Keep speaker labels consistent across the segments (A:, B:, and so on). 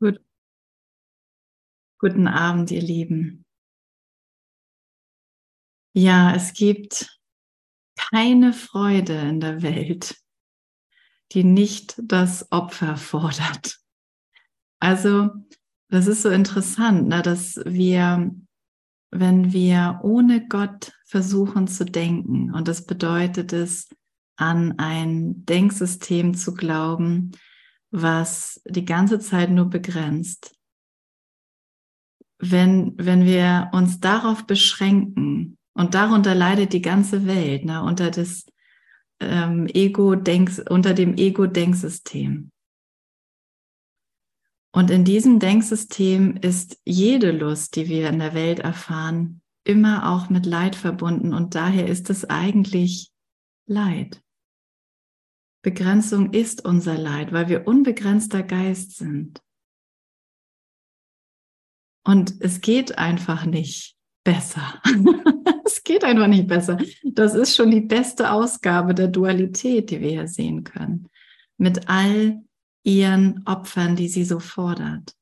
A: Gut. Guten Abend, ihr Lieben. Ja, es gibt keine Freude in der Welt, die nicht das Opfer fordert. Also, das ist so interessant, ne, dass wir, wenn wir ohne Gott versuchen zu denken, und das bedeutet es, an ein Denksystem zu glauben, was die ganze Zeit nur begrenzt. Wenn, wenn wir uns darauf beschränken, und darunter leidet die ganze Welt, ne, unter das ähm, Ego-Denks, unter dem Ego-Denksystem. Und in diesem Denksystem ist jede Lust, die wir in der Welt erfahren, immer auch mit Leid verbunden und daher ist es eigentlich Leid. Begrenzung ist unser Leid, weil wir unbegrenzter Geist sind. Und es geht einfach nicht besser. es geht einfach nicht besser. Das ist schon die beste Ausgabe der Dualität, die wir hier sehen können. Mit all ihren Opfern, die sie so fordert.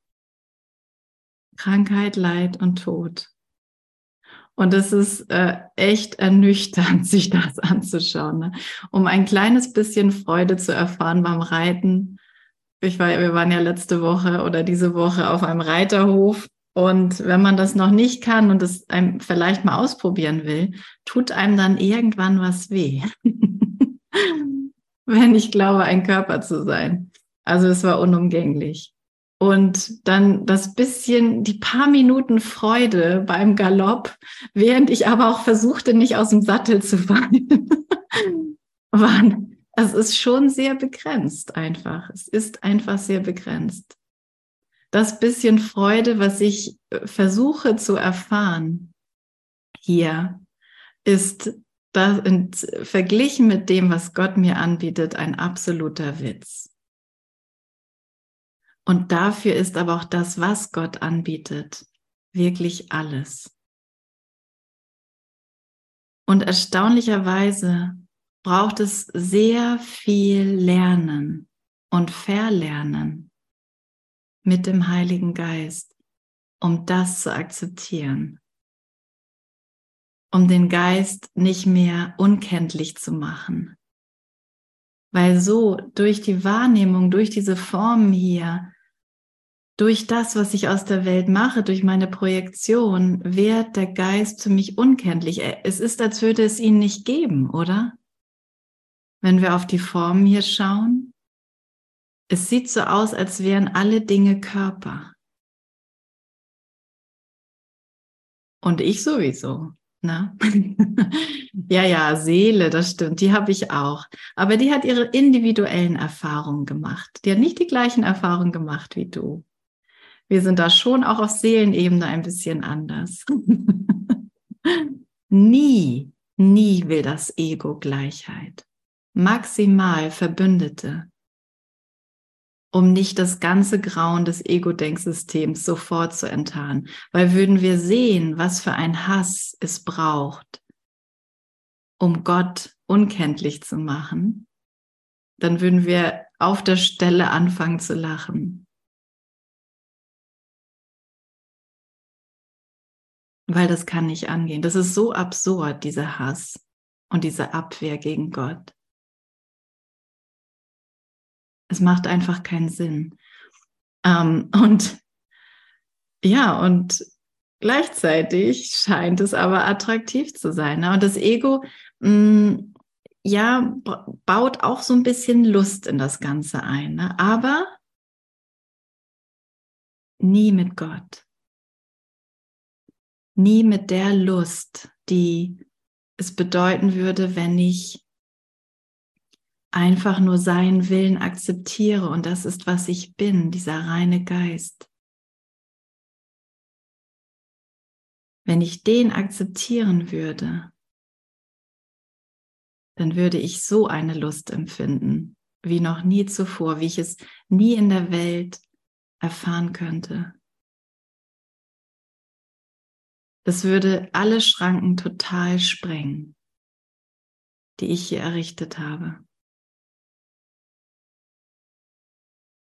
A: Krankheit, Leid und Tod. Und es ist äh, echt ernüchternd, sich das anzuschauen. Ne? Um ein kleines bisschen Freude zu erfahren beim Reiten. Ich war, wir waren ja letzte Woche oder diese Woche auf einem Reiterhof. Und wenn man das noch nicht kann und es einem vielleicht mal ausprobieren will, tut einem dann irgendwann was weh. wenn ich glaube, ein Körper zu sein. Also es war unumgänglich. Und dann das bisschen, die paar Minuten Freude beim Galopp, während ich aber auch versuchte, nicht aus dem Sattel zu fallen, waren, es ist schon sehr begrenzt einfach. Es ist einfach sehr begrenzt. Das bisschen Freude, was ich äh, versuche zu erfahren hier, ist das verglichen mit dem, was Gott mir anbietet, ein absoluter Witz. Und dafür ist aber auch das, was Gott anbietet, wirklich alles. Und erstaunlicherweise braucht es sehr viel Lernen und Verlernen mit dem Heiligen Geist, um das zu akzeptieren, um den Geist nicht mehr unkenntlich zu machen. Weil so durch die Wahrnehmung, durch diese Formen hier, durch das, was ich aus der Welt mache, durch meine Projektion, wird der Geist für mich unkenntlich. Es ist, als würde es ihn nicht geben, oder? Wenn wir auf die Formen hier schauen, es sieht so aus, als wären alle Dinge Körper. Und ich sowieso. Ne? ja, ja, Seele, das stimmt, die habe ich auch. Aber die hat ihre individuellen Erfahrungen gemacht. Die hat nicht die gleichen Erfahrungen gemacht wie du wir sind da schon auch auf Seelenebene ein bisschen anders. nie, nie will das Ego Gleichheit. Maximal Verbündete, um nicht das ganze Grauen des Ego-Denksystems sofort zu enttarnen. Weil würden wir sehen, was für ein Hass es braucht, um Gott unkenntlich zu machen, dann würden wir auf der Stelle anfangen zu lachen. Weil das kann nicht angehen. Das ist so absurd, dieser Hass und diese Abwehr gegen Gott. Es macht einfach keinen Sinn. Ähm, und ja, und gleichzeitig scheint es aber attraktiv zu sein. Ne? Und das Ego, mh, mm, ja, baut auch so ein bisschen Lust in das Ganze ein, ne? aber nie mit Gott nie mit der Lust, die es bedeuten würde, wenn ich einfach nur seinen Willen akzeptiere und das ist, was ich bin, dieser reine Geist. Wenn ich den akzeptieren würde, dann würde ich so eine Lust empfinden, wie noch nie zuvor, wie ich es nie in der Welt erfahren könnte. Das würde alle Schranken total sprengen, die ich hier errichtet habe.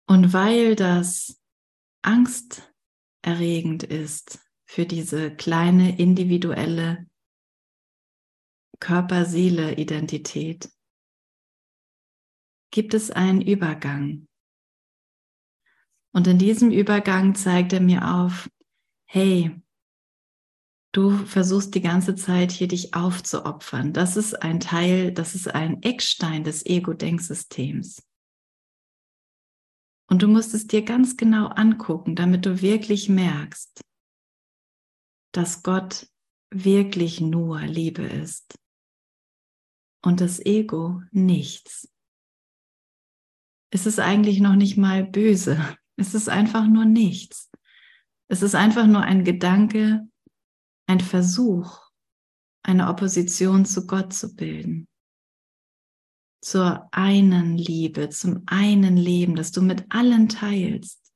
A: Und weil das angsterregend ist für diese kleine individuelle Körper-Seele-Identität, gibt es einen Übergang. Und in diesem Übergang zeigt er mir auf, hey, du versuchst die ganze Zeit hier dich aufzuopfern. Das ist ein Teil, das ist ein Eckstein des Ego-Denksystems. Und du musst es dir ganz genau angucken, damit du wirklich merkst, dass Gott wirklich nur Liebe ist und das Ego nichts. Es ist eigentlich noch nicht mal böse. Es ist einfach nur nichts. Es ist einfach nur ein Gedanke, ein Versuch, eine Opposition zu Gott zu bilden. Zur einen Liebe, zum einen Leben, das du mit allen teilst,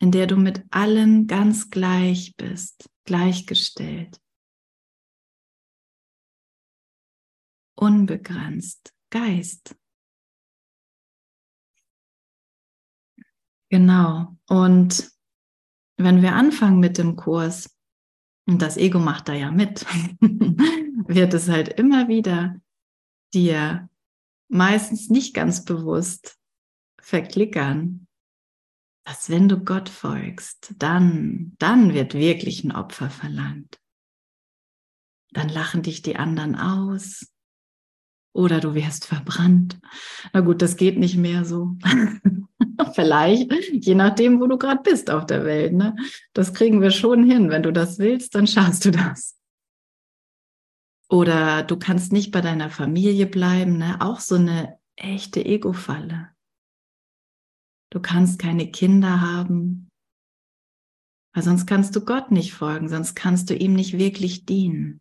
A: in der du mit allen ganz gleich bist, gleichgestellt, unbegrenzt, Geist. Genau. Und wenn wir anfangen mit dem Kurs, und das Ego macht da ja mit, wird es halt immer wieder dir meistens nicht ganz bewusst verklickern, dass wenn du Gott folgst, dann, dann wird wirklich ein Opfer verlangt. Dann lachen dich die anderen aus oder du wirst verbrannt. Na gut, das geht nicht mehr so. Vielleicht, je nachdem, wo du gerade bist auf der Welt. Ne? Das kriegen wir schon hin. Wenn du das willst, dann schaffst du das. Oder du kannst nicht bei deiner Familie bleiben. Ne? Auch so eine echte Ego-Falle. Du kannst keine Kinder haben, weil sonst kannst du Gott nicht folgen, sonst kannst du ihm nicht wirklich dienen.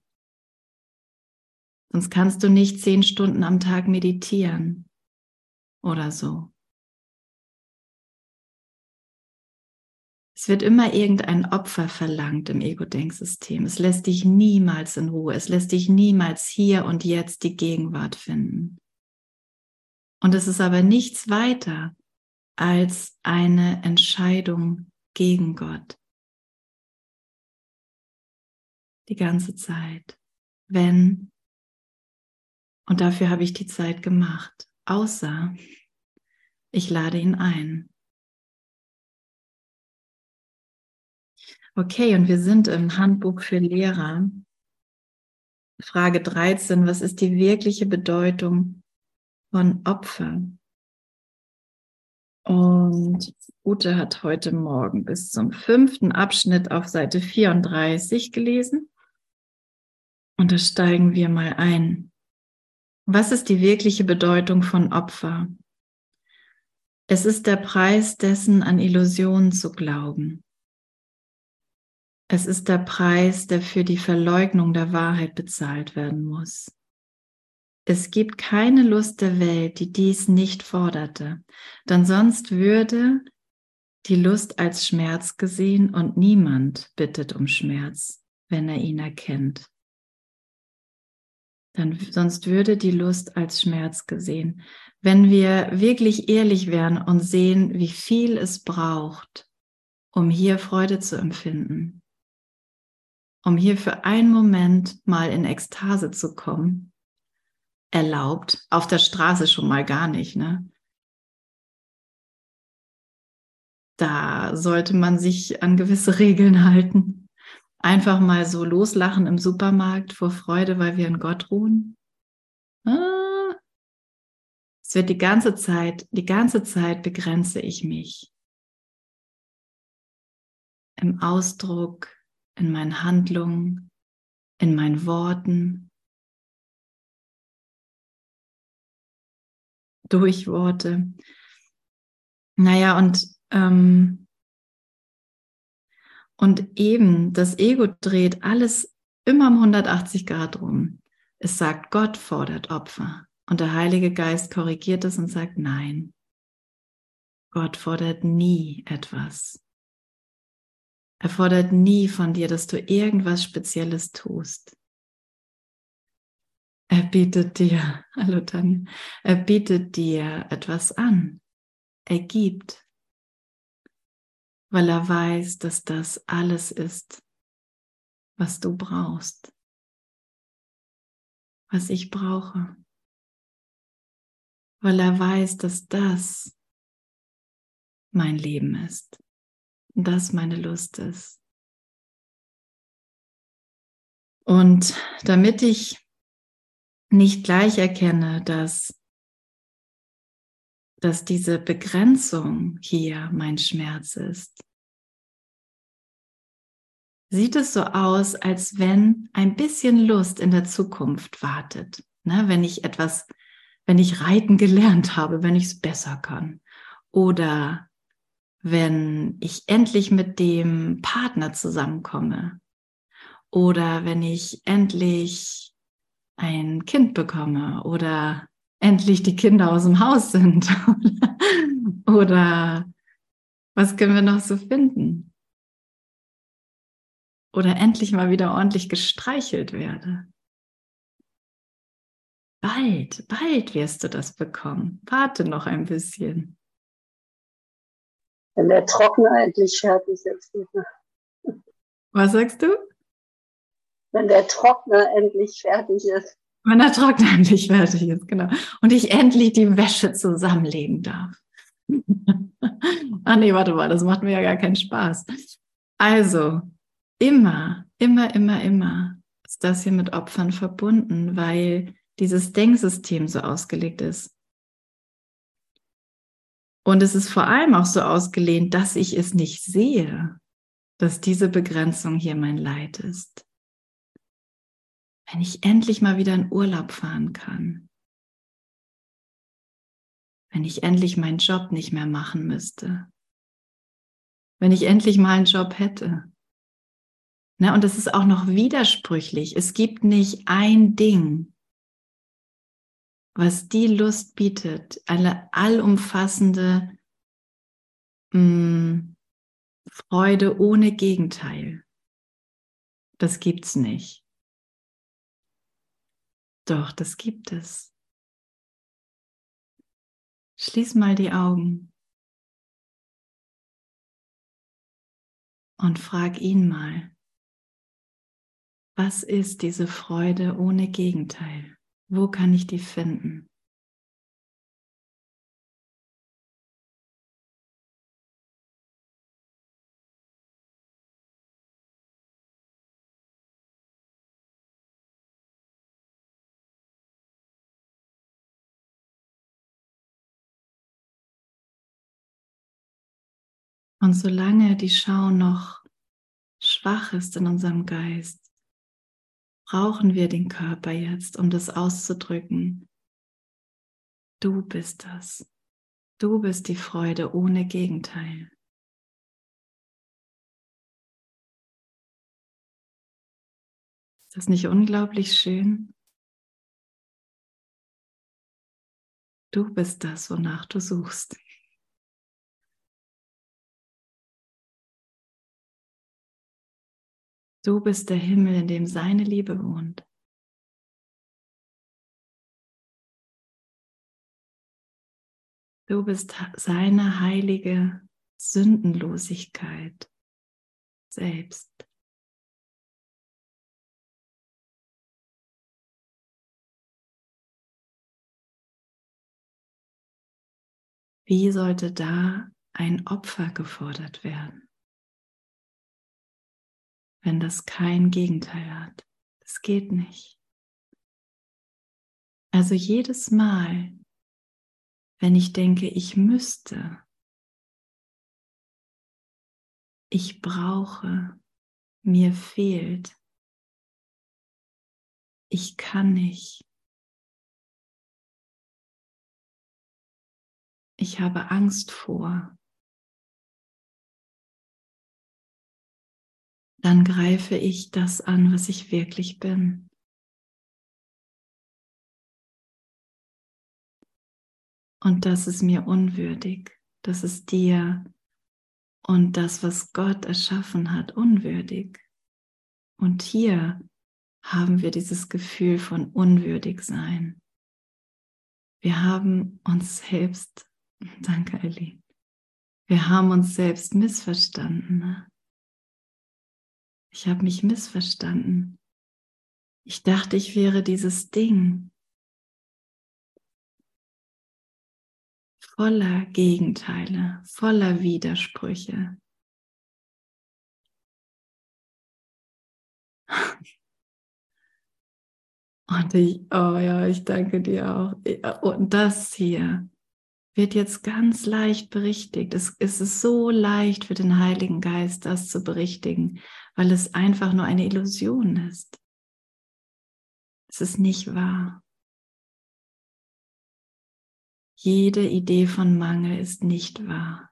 A: Sonst kannst du nicht zehn Stunden am Tag meditieren oder so. Es wird immer irgendein Opfer verlangt im Ego-Denksystem. Es lässt dich niemals in Ruhe. Es lässt dich niemals hier und jetzt die Gegenwart finden. Und es ist aber nichts weiter als eine Entscheidung gegen Gott. Die ganze Zeit. Wenn, und dafür habe ich die Zeit gemacht, außer ich lade ihn ein. Okay, und wir sind im Handbuch für Lehrer. Frage 13, was ist die wirkliche Bedeutung von Opfer? Und Ute hat heute Morgen bis zum fünften Abschnitt auf Seite 34 gelesen. Und da steigen wir mal ein. Was ist die wirkliche Bedeutung von Opfer? Es ist der Preis dessen, an Illusionen zu glauben. Es ist der Preis, der für die Verleugnung der Wahrheit bezahlt werden muss. Es gibt keine Lust der Welt, die dies nicht forderte, denn sonst würde die Lust als Schmerz gesehen und niemand bittet um Schmerz, wenn er ihn erkennt. Dann, sonst würde die Lust als Schmerz gesehen. Wenn wir wirklich ehrlich wären und sehen, wie viel es braucht, um hier Freude zu empfinden, um hier für einen Moment mal in Ekstase zu kommen, erlaubt, auf der Straße schon mal gar nicht, ne? Da sollte man sich an gewisse Regeln halten. Einfach mal so loslachen im Supermarkt vor Freude, weil wir in Gott ruhen. Ah. Es wird die ganze Zeit, die ganze Zeit begrenze ich mich. Im Ausdruck, in meinen Handlungen, in meinen Worten, durch Worte. Naja, und, ähm, und eben das Ego dreht alles immer um 180 Grad rum. Es sagt, Gott fordert Opfer. Und der Heilige Geist korrigiert es und sagt, nein, Gott fordert nie etwas. Er fordert nie von dir, dass du irgendwas Spezielles tust. Er bietet dir, hallo Tanja, er bietet dir etwas an. Er gibt. Weil er weiß, dass das alles ist, was du brauchst, was ich brauche, weil er weiß, dass das mein Leben ist. Das meine Lust ist. Und damit ich nicht gleich erkenne, dass, dass diese Begrenzung hier mein Schmerz ist, sieht es so aus, als wenn ein bisschen Lust in der Zukunft wartet. Ne? Wenn ich etwas, wenn ich reiten gelernt habe, wenn ich es besser kann. Oder wenn ich endlich mit dem Partner zusammenkomme. Oder wenn ich endlich ein Kind bekomme oder endlich die Kinder aus dem Haus sind. oder was können wir noch so finden? Oder endlich mal wieder ordentlich gestreichelt werde. Bald, bald wirst du das bekommen. Warte noch ein bisschen.
B: Wenn der Trockner endlich fertig ist.
A: Was sagst du?
B: wenn der Trockner endlich fertig ist.
A: Wenn der Trockner endlich fertig ist, genau. Und ich endlich die Wäsche zusammenlegen darf. ah nee, warte mal, das macht mir ja gar keinen Spaß. Also, immer, immer, immer, immer ist das hier mit Opfern verbunden, weil dieses Denksystem so ausgelegt ist. Und es ist vor allem auch so ausgelehnt, dass ich es nicht sehe, dass diese Begrenzung hier mein Leid ist wenn ich endlich mal wieder in Urlaub fahren kann, wenn ich endlich meinen Job nicht mehr machen müsste, wenn ich endlich mal einen Job hätte. Ne, und das ist auch noch widersprüchlich. Es gibt nicht ein Ding, was die Lust bietet, eine allumfassende mh, mm, Freude ohne Gegenteil. Das gibt's nicht. Doch, das gibt es. Schließ mal die Augen und frag ihn mal, was ist diese Freude ohne Gegenteil? Wo kann ich die finden? Und solange die Schau noch schwach ist in unserem Geist, brauchen wir den Körper jetzt, um das auszudrücken. Du bist das. Du bist die Freude ohne Gegenteil. Ist das nicht unglaublich schön? Du bist das, wonach du suchst. Du bist der Himmel, in dem seine Liebe wohnt. Du bist seine heilige Sündenlosigkeit selbst. Wie sollte da ein Opfer gefordert werden? Wenn das kein Gegenteil hat. Das geht nicht. Also jedes Mal, wenn ich denke, ich müsste, ich brauche, mir fehlt, ich kann nicht, ich habe Angst vor, dann greife ich das an, was ich wirklich bin. Und das ist mir unwürdig. Das ist dir und das, was Gott erschaffen hat, unwürdig. Und hier haben wir dieses Gefühl von unwürdig sein. Wir haben uns selbst, danke Ellie, Wir haben uns selbst missverstanden. Ne? Ich habe mich missverstanden. Ich dachte, ich wäre dieses Ding voller Gegenteile, voller Widersprüche. Und ich, oh ja, ich danke dir auch. Und das hier wird jetzt ganz leicht berichtigt. Es, es ist so leicht für den Heiligen Geist, das zu berichtigen, weil es einfach nur eine Illusion ist. Es ist nicht wahr. Jede Idee von Mangel ist nicht wahr.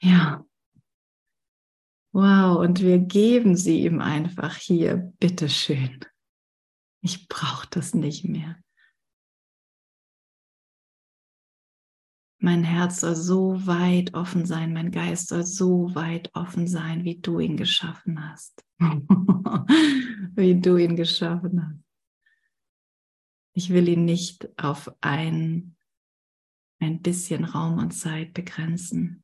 A: Ja. Wow, und wir geben sie ihm einfach hier, bitteschön. Ich brauche das nicht mehr. Mein Herz soll so weit offen sein, mein Geist soll so weit offen sein, wie du ihn geschaffen hast. wie du ihn geschaffen hast. Ich will ihn nicht auf ein, ein bisschen Raum und Zeit begrenzen.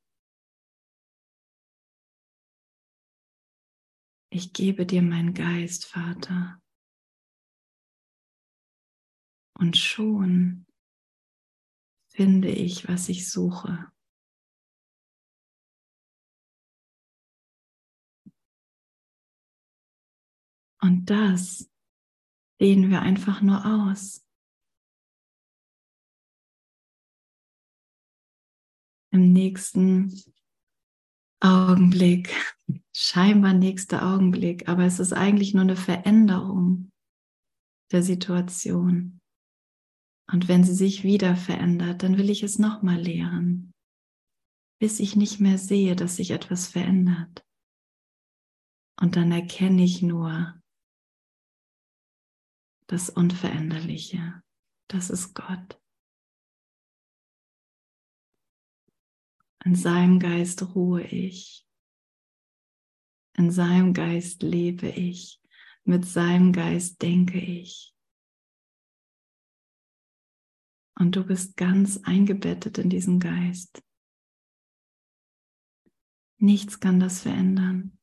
A: Ich gebe dir meinen Geist, Vater. Und schon finde ich, was ich suche. Und das dehnen wir einfach nur aus. Im nächsten Augenblick, scheinbar nächster Augenblick, aber es ist eigentlich nur eine Veränderung der Situation. Und wenn sie sich wieder verändert, dann will ich es nochmal lehren, bis ich nicht mehr sehe, dass sich etwas verändert. Und dann erkenne ich nur das Unveränderliche. Das ist Gott. In seinem Geist ruhe ich. In seinem Geist lebe ich. Mit seinem Geist denke ich. Und du bist ganz eingebettet in diesen Geist. Nichts kann das verändern.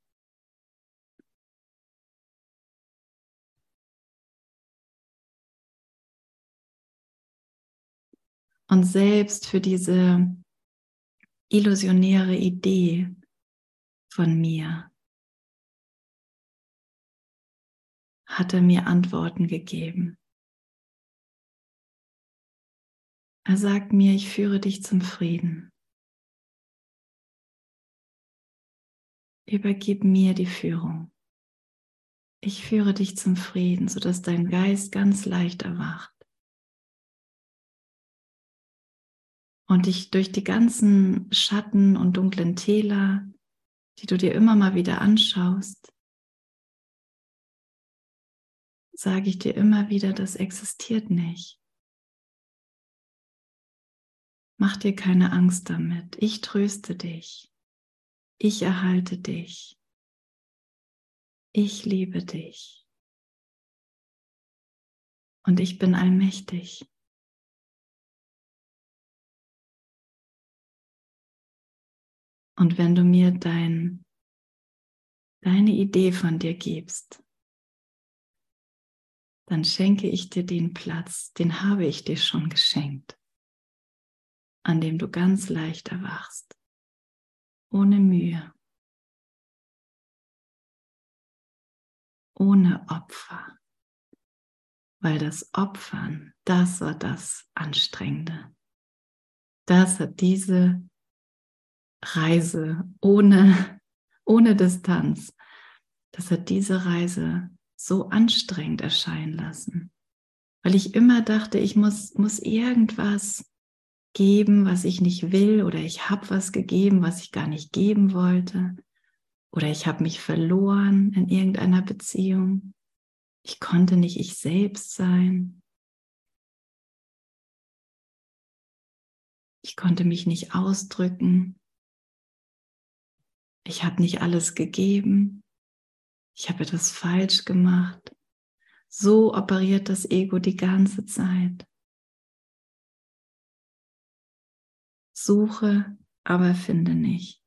A: Und selbst für diese illusionäre Idee von mir hat er mir Antworten gegeben. Er sagt mir, ich führe dich zum Frieden. Übergib mir die Führung. Ich führe dich zum Frieden, sodass dein Geist ganz leicht erwacht. Und dich durch die ganzen Schatten und dunklen Täler, die du dir immer mal wieder anschaust, sage ich dir immer wieder, das existiert nicht. Mach dir keine Angst damit. Ich tröste dich. Ich erhalte dich. Ich liebe dich. Und ich bin allmächtig. Und wenn du mir dein, deine Idee von dir gibst, dann schenke ich dir den Platz, den habe ich dir schon geschenkt an dem du ganz leicht erwachst, ohne Mühe, ohne Opfer, weil das Opfern, das war das Anstrengende. Das hat diese Reise ohne, ohne Distanz, das hat diese Reise so anstrengend erscheinen lassen, weil ich immer dachte, ich muss, muss irgendwas geben, was ich nicht will, oder ich habe was gegeben, was ich gar nicht geben wollte, oder ich habe mich verloren in irgendeiner Beziehung. Ich konnte nicht ich selbst sein. Ich konnte mich nicht ausdrücken. Ich habe nicht alles gegeben. Ich habe etwas falsch gemacht. So operiert das Ego die ganze Zeit. Suche, aber finde nicht.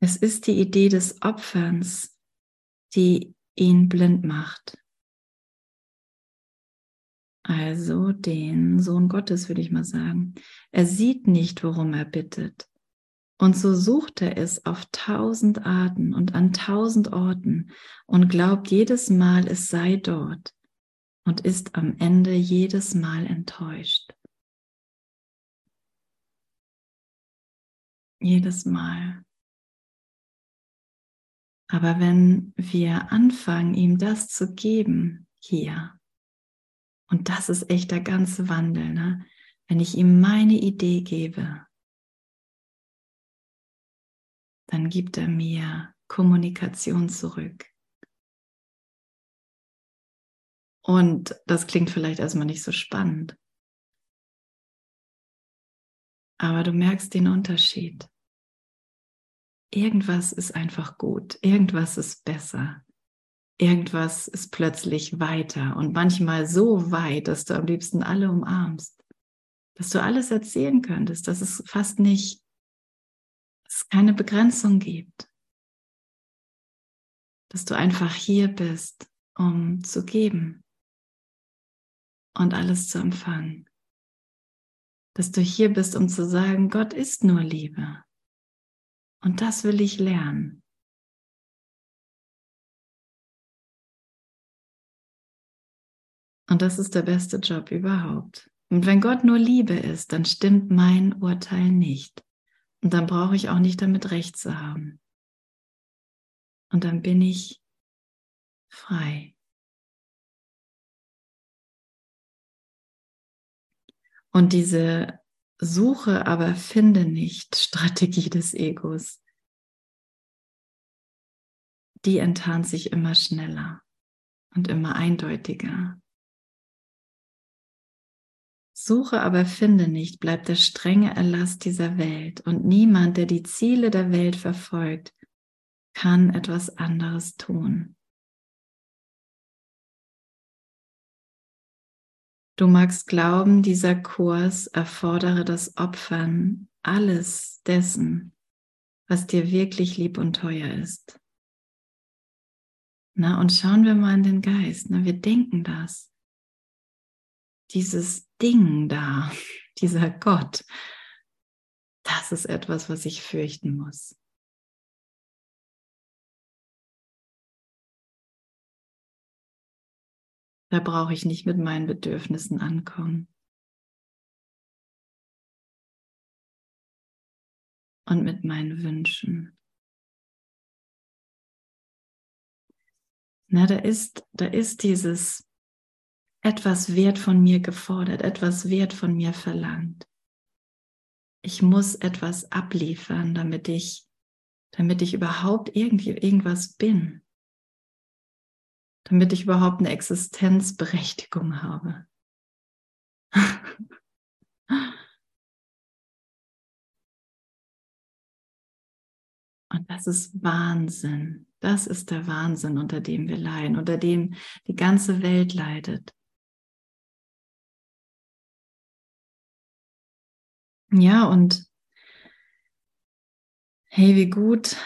A: Es ist die Idee des Opferns, die ihn blind macht. Also den Sohn Gottes, würde ich mal sagen. Er sieht nicht, worum er bittet. Und so sucht er es auf tausend Arten und an tausend Orten und glaubt jedes Mal, es sei dort und ist am Ende jedes Mal enttäuscht. Jedes Mal. Aber wenn wir anfangen, ihm das zu geben hier, und das ist echt der ganze Wandel, ne? wenn ich ihm meine Idee gebe, dann gibt er mir Kommunikation zurück. Und das klingt vielleicht erstmal nicht so spannend. Aber du merkst den Unterschied. Irgendwas ist einfach gut, irgendwas ist besser, irgendwas ist plötzlich weiter. Und manchmal so weit, dass du am liebsten alle umarmst, dass du alles erzählen könntest, dass es fast nicht, dass es keine Begrenzung gibt, dass du einfach hier bist, um zu geben und alles zu empfangen. Dass du hier bist, um zu sagen, Gott ist nur Liebe. Und das will ich lernen. Und das ist der beste Job überhaupt. Und wenn Gott nur Liebe ist, dann stimmt mein Urteil nicht. Und dann brauche ich auch nicht damit recht zu haben. Und dann bin ich frei. Und diese Suche, aber finde nicht Strategie des Egos. Die enttarnt sich immer schneller und immer eindeutiger. Suche, aber finde nicht, bleibt der strenge Erlass dieser Welt und niemand, der die Ziele der Welt verfolgt, kann etwas anderes tun. Du magst glauben, dieser Kurs erfordere das Opfern alles dessen, was dir wirklich lieb und teuer ist. Na, und schauen wir mal in den Geist. Na, wir denken das. Dieses Ding da, dieser Gott, das ist etwas, was ich fürchten muss. Da brauche ich nicht mit meinen Bedürfnissen ankommen. Und mit meinen Wünschen. Na, da ist, da ist dieses etwas Wert von mir gefordert, etwas Wert von mir verlangt. Ich muss etwas abliefern, damit ich, damit ich überhaupt irgendwie irgendwas bin damit ich überhaupt eine Existenzberechtigung habe. Und das ist Wahnsinn. Das ist der Wahnsinn, unter dem wir leiden, unter dem die ganze Welt leidet. Ja, und hey, wie gut,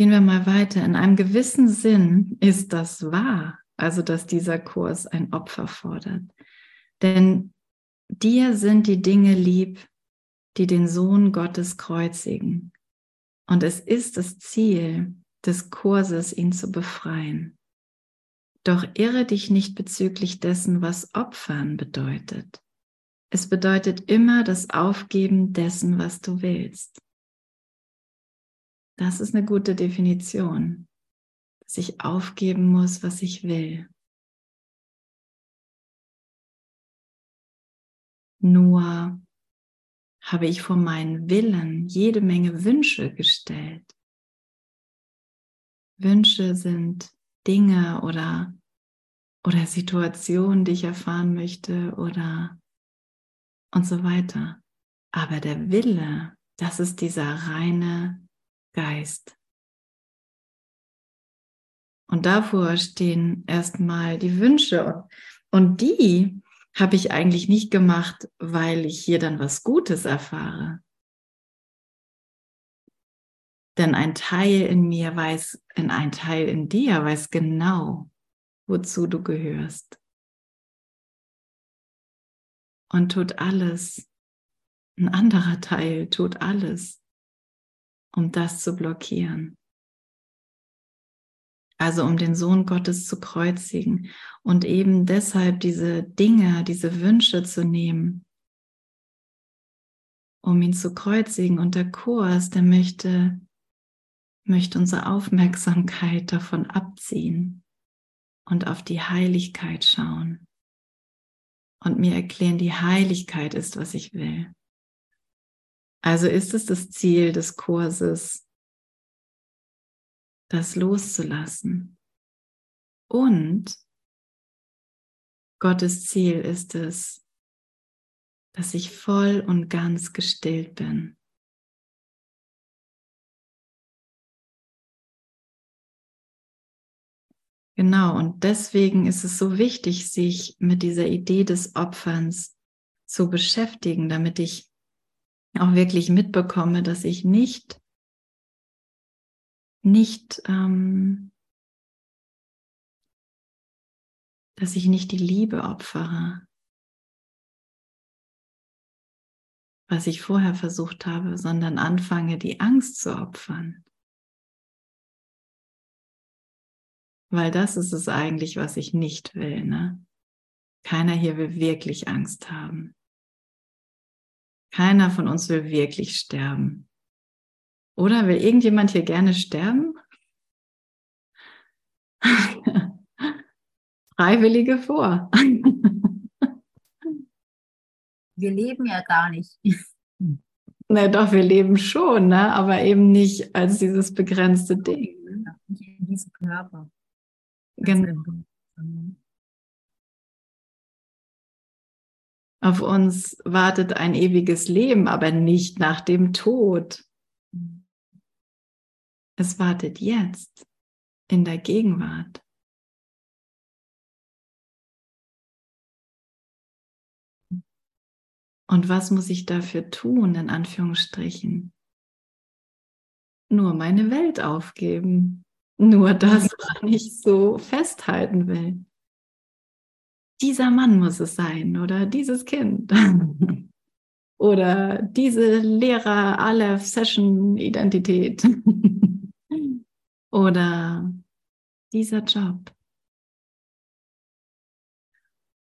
A: Gehen wir mal weiter. In einem gewissen Sinn ist das wahr, also dass dieser Kurs ein Opfer fordert. Denn dir sind die Dinge lieb, die den Sohn Gottes kreuzigen. Und es ist das Ziel des Kurses, ihn zu befreien. Doch irre dich nicht bezüglich dessen, was Opfern bedeutet. Es bedeutet immer das Aufgeben dessen, was du willst. Das ist eine gute Definition, dass ich aufgeben muss, was ich will. Nur habe ich vor meinen Willen jede Menge Wünsche gestellt. Wünsche sind Dinge oder, oder Situationen, die ich erfahren möchte oder und so weiter. Aber der Wille, das ist dieser reine Geist. Und davor stehen erstmal die Wünsche. Und die habe ich eigentlich nicht gemacht, weil ich hier dann was Gutes erfahre. Denn ein Teil in mir weiß, in ein Teil in dir weiß genau, wozu du gehörst. Und tut alles, ein anderer Teil tut alles, um das zu blockieren. Also um den Sohn Gottes zu kreuzigen und eben deshalb diese Dinge, diese Wünsche zu nehmen, um ihn zu kreuzigen. Und der Kurs, der möchte, möchte unsere Aufmerksamkeit davon abziehen und auf die Heiligkeit schauen und mir erklären, die Heiligkeit ist, was ich will. Also ist es das Ziel des Kurses, das loszulassen. Und Gottes Ziel ist es, dass ich voll und ganz gestillt bin. Genau, und deswegen ist es so wichtig, sich mit dieser Idee des Opferns zu beschäftigen, damit ich auch wirklich mitbekomme, dass ich nicht nicht, ähm, dass ich nicht die Liebe opfere, was ich vorher versucht habe, sondern anfange, die Angst zu opfern. Weil das ist es eigentlich, was ich nicht will. Ne? Keiner hier will wirklich Angst haben. Keiner von uns will wirklich sterben. Oder will irgendjemand hier gerne sterben? Freiwillige vor.
C: wir leben ja gar nicht.
A: Na doch, wir leben schon, ne? aber eben nicht als dieses begrenzte Ding. Ne?
C: Nicht in diesem Körper.
A: Genau. Auf uns wartet ein ewiges Leben, aber nicht nach dem Tod. Es wartet jetzt in der Gegenwart. Und was muss ich dafür tun, in Anführungsstrichen? Nur meine Welt aufgeben. Nur das, was ich so festhalten will. Dieser Mann muss es sein oder dieses Kind. oder diese Lehrer Aleph Session Identität. oder dieser Job.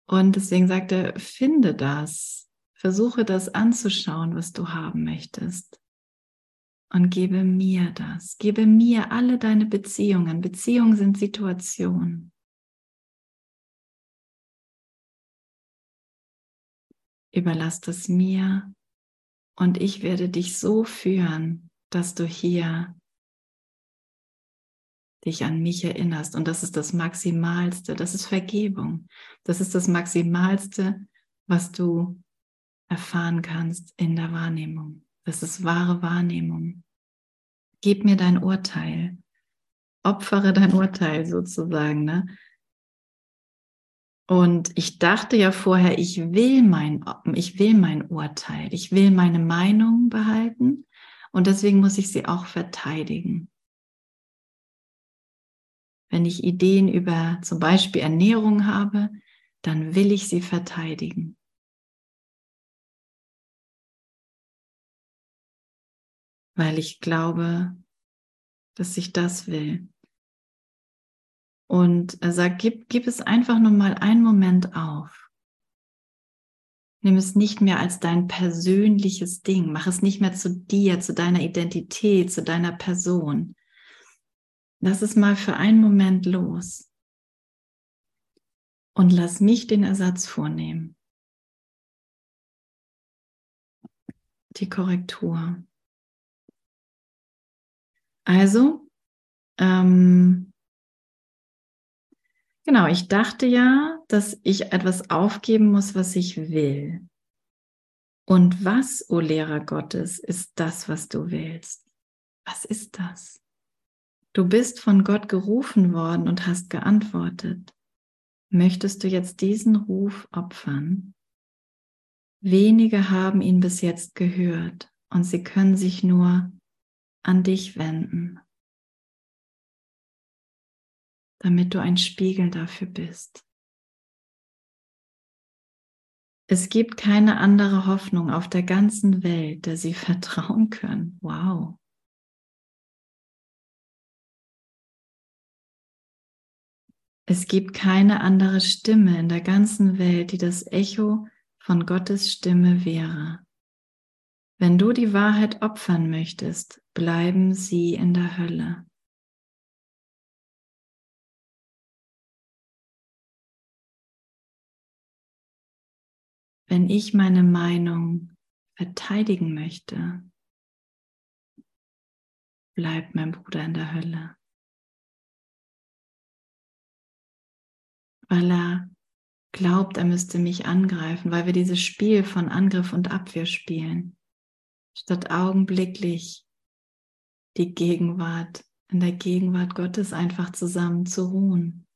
A: Und deswegen sagt er, finde das, versuche das anzuschauen, was du haben möchtest und gebe mir das. Gebe mir alle deine Beziehungen. Beziehungen sind Situationen. Überlass das mir und ich werde dich so führen, dass du hier dich an mich erinnerst. Und das ist das Maximalste, das ist Vergebung. Das ist das Maximalste, was du erfahren kannst in der Wahrnehmung. Das ist wahre Wahrnehmung. Gib mir dein Urteil. Opfere dein Urteil sozusagen. Ne? Und ich dachte ja vorher, ich will mein, ich will mein Urteil, ich will meine Meinung behalten und deswegen muss ich sie auch verteidigen. Wenn ich Ideen über zum Beispiel Ernährung habe, dann will ich sie verteidigen. weil ich glaube, dass ich das will. Und sagt, gib, gib es einfach nur mal einen Moment auf. Nimm es nicht mehr als dein persönliches Ding. Mach es nicht mehr zu dir, zu deiner Identität, zu deiner Person. Lass es mal für einen Moment los. Und lass mich den Ersatz vornehmen. Die Korrektur. Also, ähm, genau, ich dachte ja, dass ich etwas aufgeben muss, was ich will. Und was, o oh Lehrer Gottes, ist das, was du willst? Was ist das? Du bist von Gott gerufen worden und hast geantwortet. möchtest du jetzt diesen Ruf opfern. Wenige haben ihn bis jetzt gehört und sie können sich nur an dich wenden, damit du ein Spiegel dafür bist. Es gibt keine andere Hoffnung auf der ganzen Welt, der sie vertrauen können. Wow. Es gibt keine andere Stimme in der ganzen Welt, die das Echo von Gottes Stimme wäre. Wenn du die Wahrheit opfern möchtest, bleiben sie in der Hölle. Wenn ich meine Meinung verteidigen möchte, bleibt mein Bruder in der Hölle. Weil er glaubt, er müsste mich angreifen, weil wir dieses Spiel von Angriff und Abwehr spielen, statt augenblicklich die Gegenwart, in der Gegenwart Gottes einfach zusammen zu ruhen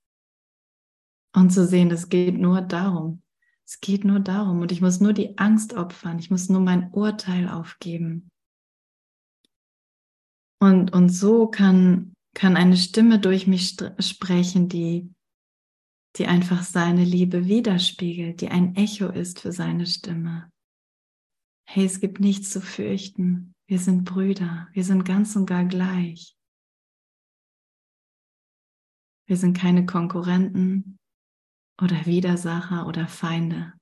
A: und zu sehen, es geht nur darum, es geht nur darum und ich muss nur die Angst opfern, ich muss nur mein Urteil aufgeben. Und, und so kann, kann eine Stimme durch mich sprechen, die, die einfach seine Liebe widerspiegelt, die ein Echo ist für seine Stimme. Hey, es gibt nichts zu fürchten. Wir sind Brüder. Wir sind ganz und gar gleich. Wir sind keine Konkurrenten oder Widersacher oder Feinde.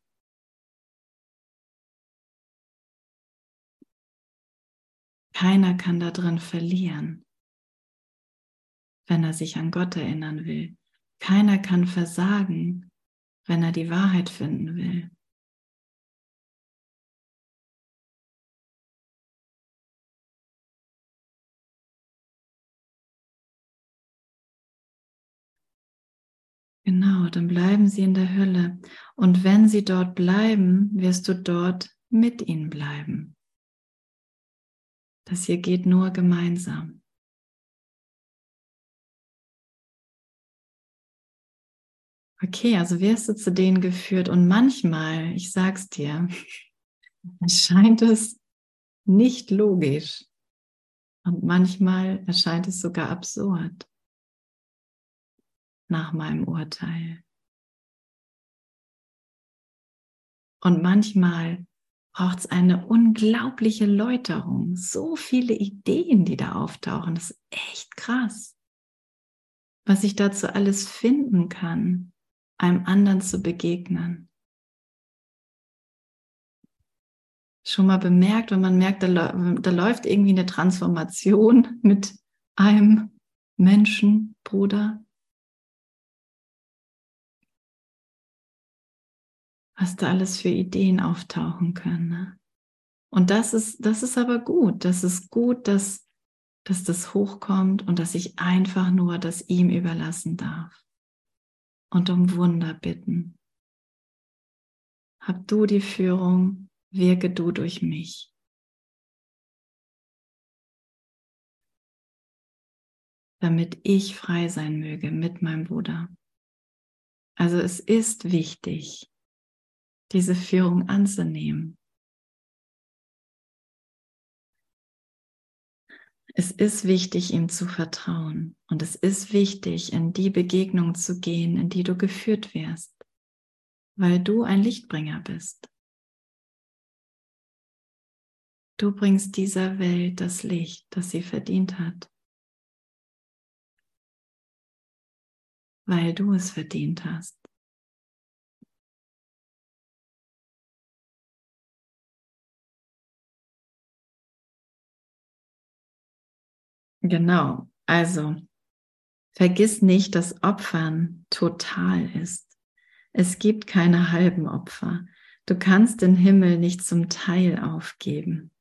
A: Keiner kann da drin verlieren, wenn er sich an Gott erinnern will. Keiner kann versagen, wenn er die Wahrheit finden will. Genau, dann bleiben sie in der Hölle. Und wenn sie dort bleiben, wirst du dort mit ihnen bleiben. Das hier geht nur gemeinsam. Okay, also wirst du zu denen geführt und manchmal, ich sag's dir, erscheint es nicht logisch und manchmal erscheint es sogar absurd nach meinem Urteil. Und manchmal braucht es eine unglaubliche Läuterung, so viele Ideen, die da auftauchen. Das ist echt krass, was ich dazu alles finden kann, einem anderen zu begegnen. Schon mal bemerkt, wenn man merkt, da, da läuft irgendwie eine Transformation mit einem Menschen, Bruder, was da alles für Ideen auftauchen können. Ne? Und das ist, das ist aber gut. Das ist gut, dass, dass das hochkommt und dass ich einfach nur das ihm überlassen darf und um Wunder bitten. Hab du die Führung, wirke du durch mich. damit ich frei sein möge mit meinem Bruder. Also es ist wichtig, diese Führung anzunehmen. Es ist wichtig, ihm zu vertrauen und es ist wichtig, in die Begegnung zu gehen, in die du geführt wirst, weil du ein Lichtbringer bist. Du bringst dieser Welt das Licht, das sie verdient hat, weil du es verdient hast. Genau, also vergiss nicht, dass Opfern total ist. Es gibt keine halben Opfer. Du kannst den Himmel nicht zum Teil aufgeben.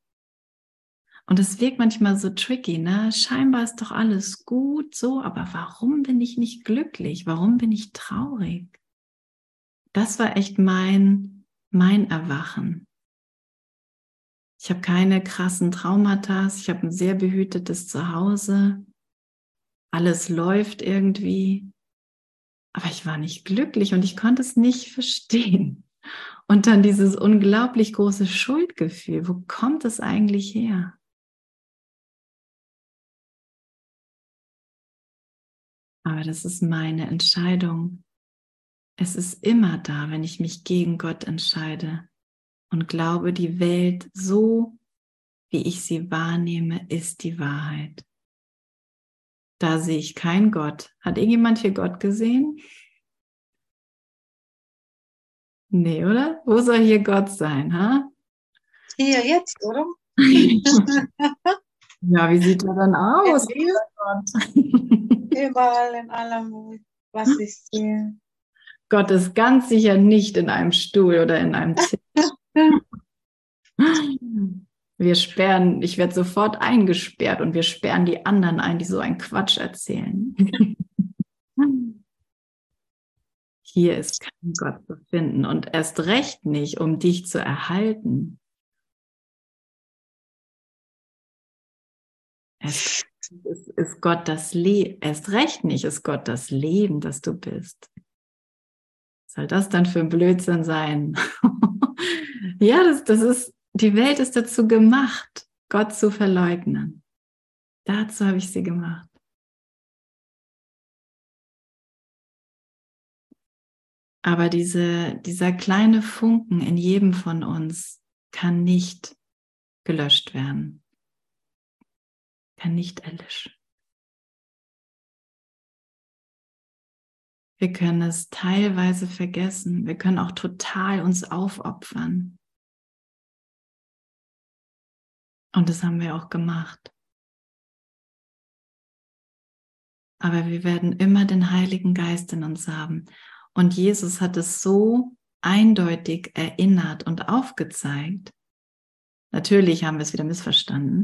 A: Und es wirkt manchmal so tricky, ne? Scheinbar ist doch alles gut so, aber warum bin ich nicht glücklich? Warum bin ich traurig? Das war echt mein, mein Erwachen. Ich habe keine krassen Traumata. Ich habe ein sehr behütetes Zuhause. Alles läuft irgendwie. Aber ich war nicht glücklich und ich konnte es nicht verstehen. Und dann dieses unglaublich große Schuldgefühl. Wo kommt es eigentlich her? Aber das ist meine Entscheidung. Es ist immer da, wenn ich mich gegen Gott entscheide und glaube, die Welt so, wie ich sie wahrnehme, ist die Wahrheit. Da sehe ich keinen Gott. Hat irgendjemand hier Gott gesehen? Nee, oder? Wo soll hier Gott sein, ha?
B: Hier jetzt, oder?
A: ja, wie sieht er dann aus?
B: Überall in allem, was ich sehe.
A: Gott ist ganz sicher nicht in einem Stuhl oder in einem Zimmer. Wir sperren, ich werde sofort eingesperrt und wir sperren die anderen ein, die so einen Quatsch erzählen. Hier ist kein Gott zu finden und erst recht nicht, um dich zu erhalten. Erst ist, ist Gott das erst recht nicht ist Gott das Leben, das du bist. Was soll das dann für ein Blödsinn sein? ja, das, das ist, die Welt ist dazu gemacht, Gott zu verleugnen. Dazu habe ich sie gemacht. Aber diese, dieser kleine Funken in jedem von uns kann nicht gelöscht werden, kann nicht erlöschen. Wir können es teilweise vergessen. Wir können auch total uns aufopfern. Und das haben wir auch gemacht. Aber wir werden immer den Heiligen Geist in uns haben. Und Jesus hat es so eindeutig erinnert und aufgezeigt. Natürlich haben wir es wieder missverstanden.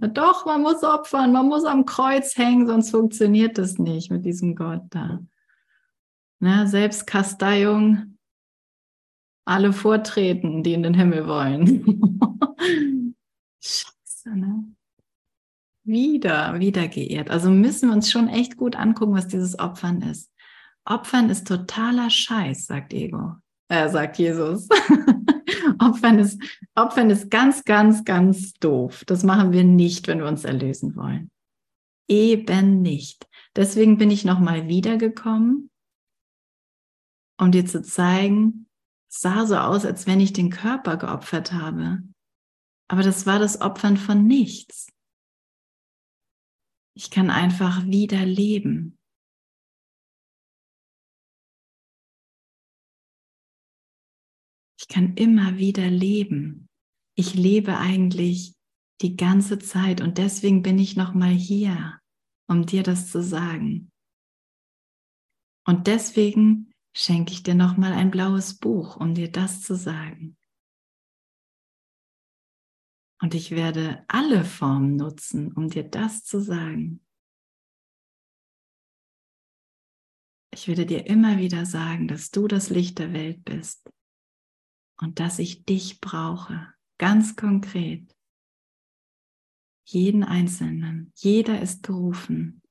A: Doch, man muss opfern, man muss am Kreuz hängen, sonst funktioniert das nicht mit diesem Gott da. Ne, Selbstkasteiung, alle vortreten, die in den Himmel wollen. Scheiße, ne? Wieder, wieder geehrt. Also müssen wir uns schon echt gut angucken, was dieses Opfern ist. Opfern ist totaler Scheiß, sagt Ego. Äh, sagt Jesus. Opfern, ist, Opfern ist ganz, ganz, ganz doof. Das machen wir nicht, wenn wir uns erlösen wollen. Eben nicht. Deswegen bin ich nochmal wiedergekommen, um dir zu zeigen, es sah so aus, als wenn ich den Körper geopfert habe. Aber das war das Opfern von nichts. Ich kann einfach wieder leben. Ich kann immer wieder leben. Ich lebe eigentlich die ganze Zeit und deswegen bin ich noch mal hier, um dir das zu sagen. Und deswegen schenke ich dir noch mal ein blaues Buch, um dir das zu sagen. Und ich werde alle Formen nutzen, um dir das zu sagen. Ich werde dir immer wieder sagen, dass du das Licht der Welt bist und dass ich dich brauche, ganz konkret. Jeden Einzelnen, jeder ist gerufen.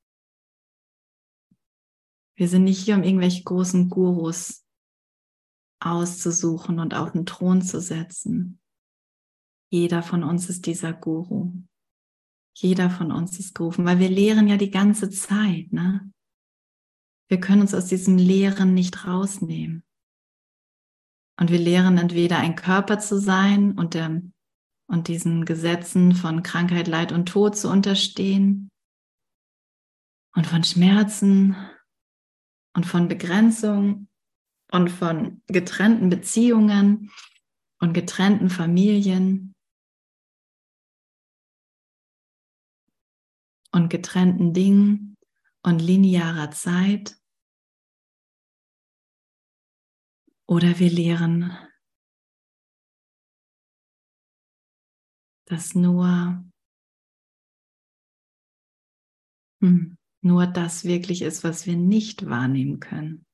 A: Wir sind nicht hier, um irgendwelche großen Gurus auszusuchen und auf den Thron zu setzen. Jeder von uns ist dieser Guru. Jeder von uns ist gerufen, weil wir lehren ja die ganze Zeit. Ne? Wir können uns aus diesem Lehren nicht rausnehmen. Und wir lehren entweder ein Körper zu sein und, der, und diesen Gesetzen von Krankheit, Leid und Tod zu unterstehen und von Schmerzen und von Begrenzung und von getrennten Beziehungen und getrennten Familien und getrennten Dingen und linearer Zeit. Oder wir lehren, dass nur, hm, nur das wirklich ist, was wir nicht wahrnehmen können.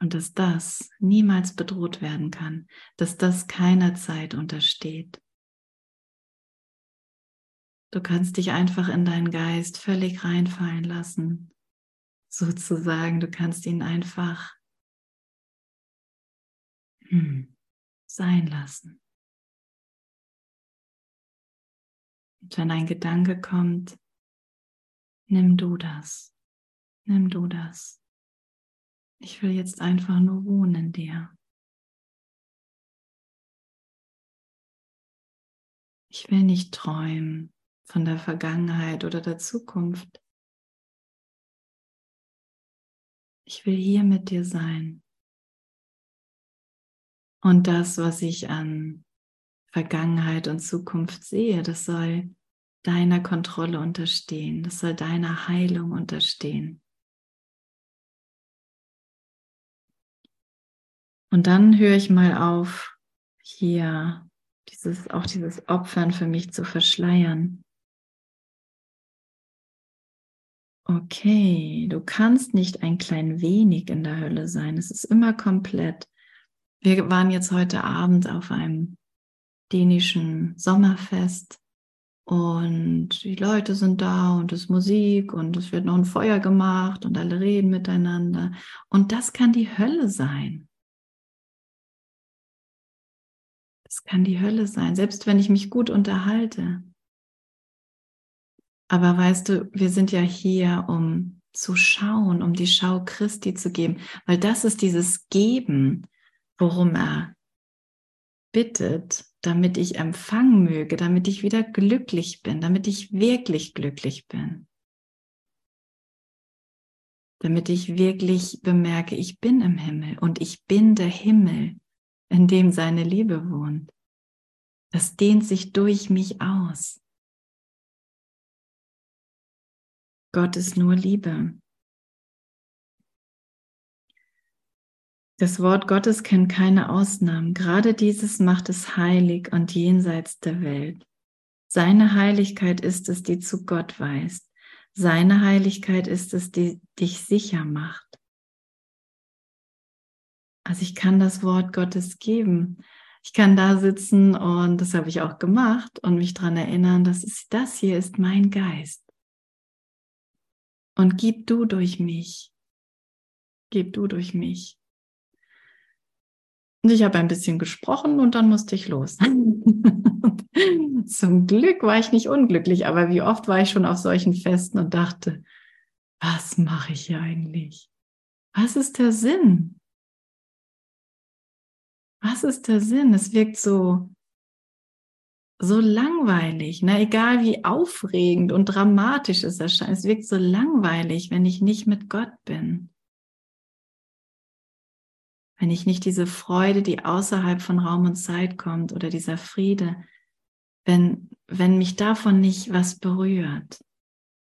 A: Und dass das niemals bedroht werden kann, dass das keiner Zeit untersteht. Du kannst dich einfach in deinen Geist völlig reinfallen lassen. Sozusagen, du kannst ihn einfach hm, sein lassen. Und wenn ein Gedanke kommt, nimm du das. Nimm du das. Ich will jetzt einfach nur wohnen in dir. Ich will nicht träumen von der Vergangenheit oder der Zukunft. Ich will hier mit dir sein. Und das, was ich an Vergangenheit und Zukunft sehe, das soll deiner Kontrolle unterstehen, das soll deiner Heilung unterstehen. Und dann höre ich mal auf, hier dieses, auch dieses Opfern für mich zu verschleiern. Okay, du kannst nicht ein klein wenig in der Hölle sein. Es ist immer komplett. Wir waren jetzt heute Abend auf einem dänischen Sommerfest und die Leute sind da und es ist Musik und es wird noch ein Feuer gemacht und alle reden miteinander. Und das kann die Hölle sein. Das kann die Hölle sein, selbst wenn ich mich gut unterhalte. Aber weißt du, wir sind ja hier, um zu schauen, um die Schau Christi zu geben, weil das ist dieses Geben, worum er bittet, damit ich empfangen möge, damit ich wieder glücklich bin, damit ich wirklich glücklich bin. Damit ich wirklich bemerke, ich bin im Himmel und ich bin der Himmel, in dem seine Liebe wohnt. Das dehnt sich durch mich aus. Gott ist nur Liebe. Das Wort Gottes kennt keine Ausnahmen. Gerade dieses macht es heilig und jenseits der Welt. Seine Heiligkeit ist es, die zu Gott weist. Seine Heiligkeit ist es, die dich sicher macht. Also ich kann das Wort Gottes geben. Ich kann da sitzen und das habe ich auch gemacht und mich daran erinnern, dass das hier ist mein Geist. Und gib du durch mich. Gib du durch mich. Und ich habe ein bisschen gesprochen und dann musste ich los. Zum Glück war ich nicht unglücklich, aber wie oft war ich schon auf solchen Festen und dachte, was mache ich hier eigentlich? Was ist der Sinn? Was ist der Sinn? Es wirkt so, so langweilig, ne? egal wie aufregend und dramatisch es erscheint. Es wirkt so langweilig, wenn ich nicht mit Gott bin wenn ich nicht diese Freude, die außerhalb von Raum und Zeit kommt oder dieser Friede, wenn, wenn mich davon nicht was berührt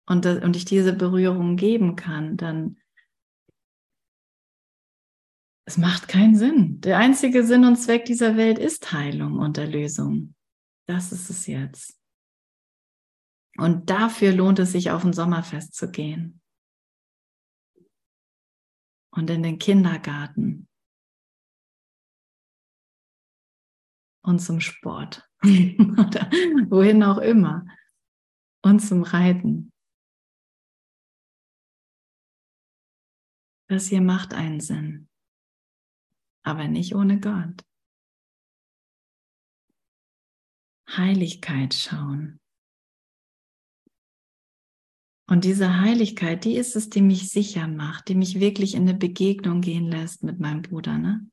A: und, und ich diese Berührung geben kann, dann es macht keinen Sinn. Der einzige Sinn und Zweck dieser Welt ist Heilung und Erlösung. Das ist es jetzt. Und dafür lohnt es sich, auf ein Sommerfest zu gehen. Und in den Kindergarten und zum Sport oder wohin auch immer und zum Reiten. Das hier macht einen Sinn, aber nicht ohne Gott. Heiligkeit schauen. Und diese Heiligkeit, die ist es, die mich sicher macht, die mich wirklich in eine Begegnung gehen lässt mit meinem Bruder. Ne?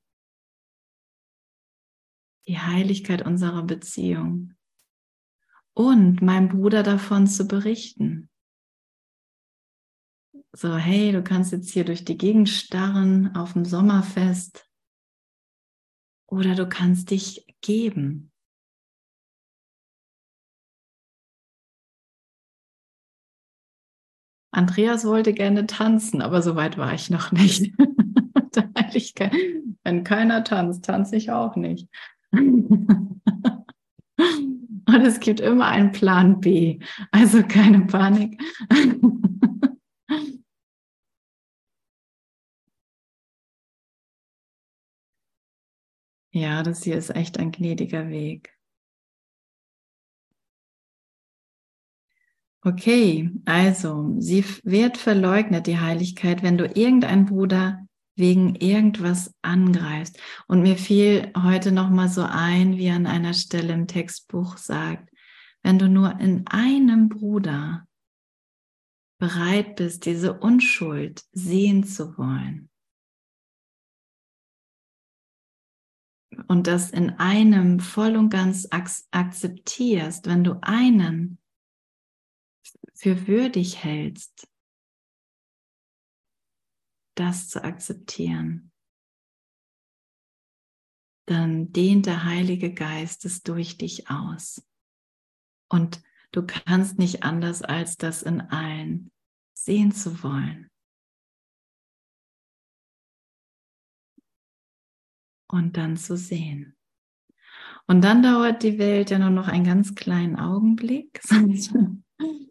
A: die Heiligkeit unserer Beziehung und meinem Bruder davon zu berichten. So, hey, du kannst jetzt hier durch die Gegend starren auf dem Sommerfest oder du kannst dich geben. Andreas wollte gerne tanzen, aber so weit war ich noch nicht. Wenn keiner tanzt, tanze ich auch nicht. Und es gibt immer einen Plan B. Also keine Panik. Ja, das hier ist echt ein gnädiger Weg. Okay, also sie wird verleugnet, die Heiligkeit, wenn du irgendeinen Bruder wegen irgendwas angreifst. Und mir fiel heute noch mal so ein, wie an einer Stelle im Textbuch sagt, wenn du nur in einem Bruder bereit bist, diese Unschuld sehen zu wollen und das in einem voll und ganz akzeptierst, wenn du einen für würdig hältst, das zu akzeptieren, dann dehnt der Heilige Geist es durch dich aus. Und du kannst nicht anders, als das in allen sehen zu wollen. Und dann zu sehen. Und dann dauert die Welt ja nur noch einen ganz kleinen Augenblick.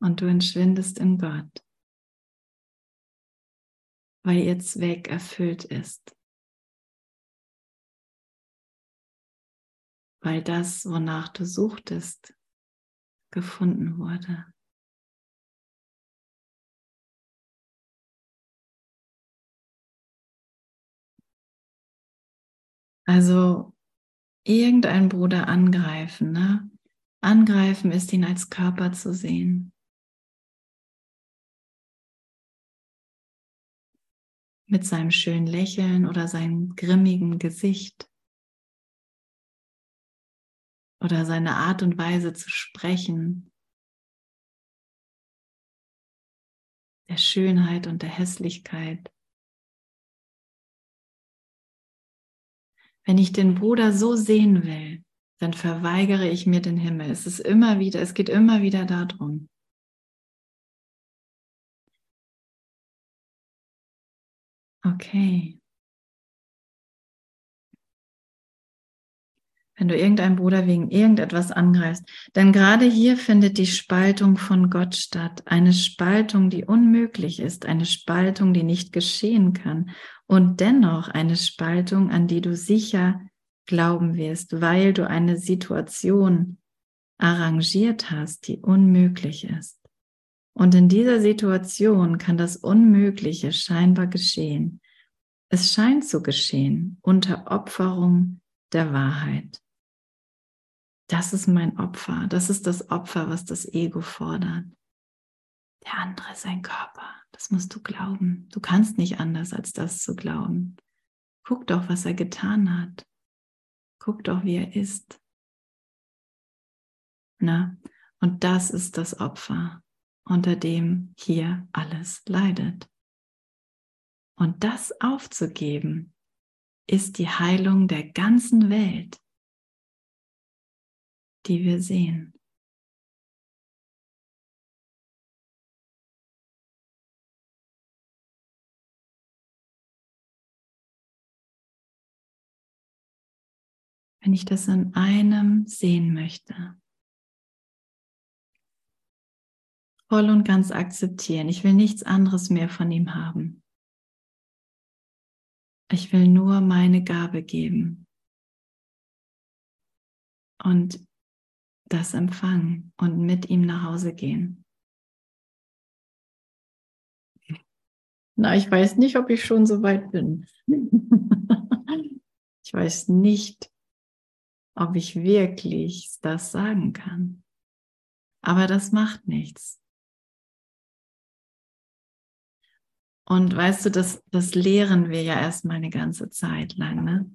A: Und du entschwindest in Gott weil ihr Zweck erfüllt ist. Weil das, wonach du suchtest, gefunden wurde. Also irgendein Bruder angreifen, ne? Angreifen ist ihn als Körper zu sehen. Mit seinem schönen Lächeln oder seinem grimmigen Gesicht oder seine Art und Weise zu sprechen, der Schönheit und der Hässlichkeit. Wenn ich den Bruder so sehen will, dann verweigere ich mir den Himmel. Es ist immer wieder, es geht immer wieder darum. Okay. Wenn du irgendeinen Bruder wegen irgendetwas angreifst, denn gerade hier findet die Spaltung von Gott statt. Eine Spaltung, die unmöglich ist, eine Spaltung, die nicht geschehen kann und dennoch eine Spaltung, an die du sicher glauben wirst, weil du eine Situation arrangiert hast, die unmöglich ist. Und in dieser Situation kann das Unmögliche scheinbar geschehen. Es scheint zu geschehen unter Opferung der Wahrheit. Das ist mein Opfer. Das ist das Opfer, was das Ego fordert. Der andere ist ein Körper. Das musst du glauben. Du kannst nicht anders, als das zu glauben. Guck doch, was er getan hat. Guck doch, wie er ist. Na, und das ist das Opfer unter dem hier alles leidet. Und das aufzugeben, ist die Heilung der ganzen Welt, die wir sehen. Wenn ich das in einem sehen möchte, voll und ganz akzeptieren. Ich will nichts anderes mehr von ihm haben. Ich will nur meine Gabe geben und das empfangen und mit ihm nach Hause gehen. Na, ich weiß nicht, ob ich schon so weit bin. ich weiß nicht, ob ich wirklich das sagen kann. Aber das macht nichts. Und weißt du, das, das lehren wir ja erstmal eine ganze Zeit lang. Ne?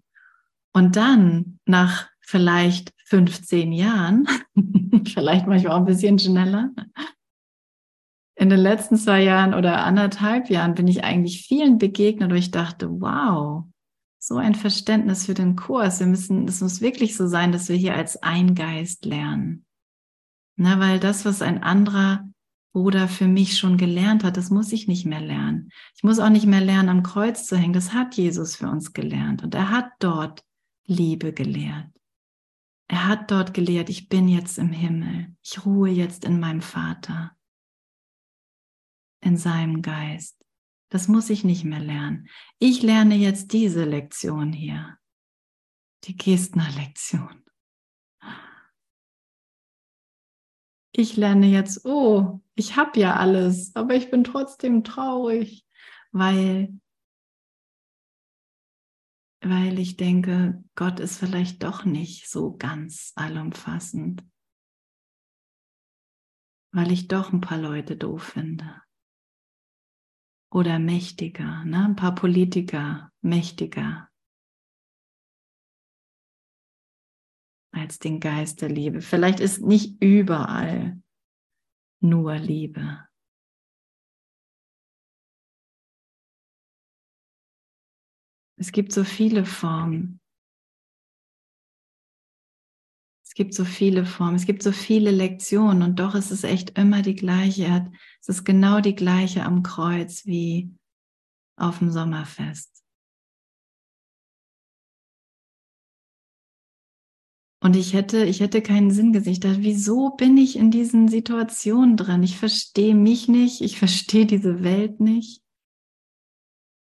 A: Und dann, nach vielleicht 15 Jahren, vielleicht manchmal auch ein bisschen schneller, in den letzten zwei Jahren oder anderthalb Jahren bin ich eigentlich vielen begegnet, wo ich dachte, wow, so ein Verständnis für den Kurs. Wir müssen, es muss wirklich so sein, dass wir hier als Eingeist lernen. Na, weil das, was ein anderer oder für mich schon gelernt hat, das muss ich nicht mehr lernen. Ich muss auch nicht mehr lernen, am Kreuz zu hängen. Das hat Jesus für uns gelernt. Und er hat dort Liebe gelehrt. Er hat dort gelehrt, ich bin jetzt im Himmel. Ich ruhe jetzt in meinem Vater, in seinem Geist. Das muss ich nicht mehr lernen. Ich lerne jetzt diese Lektion hier, die Gestner-Lektion. Ich lerne jetzt, oh, ich habe ja alles, aber ich bin trotzdem traurig, weil, weil ich denke, Gott ist vielleicht doch nicht so ganz allumfassend, weil ich doch ein paar Leute doof finde. Oder mächtiger, ne? ein paar Politiker mächtiger als den Geist der Liebe. Vielleicht ist nicht überall nur Liebe. Es gibt so viele Formen. Es gibt so viele Formen, es gibt so viele Lektionen und doch ist es echt immer die gleiche. Es ist genau die gleiche am Kreuz wie auf dem Sommerfest. Und ich hätte, ich hätte keinen Sinn gesehen. Ich wieso bin ich in diesen Situationen drin? Ich verstehe mich nicht, ich verstehe diese Welt nicht.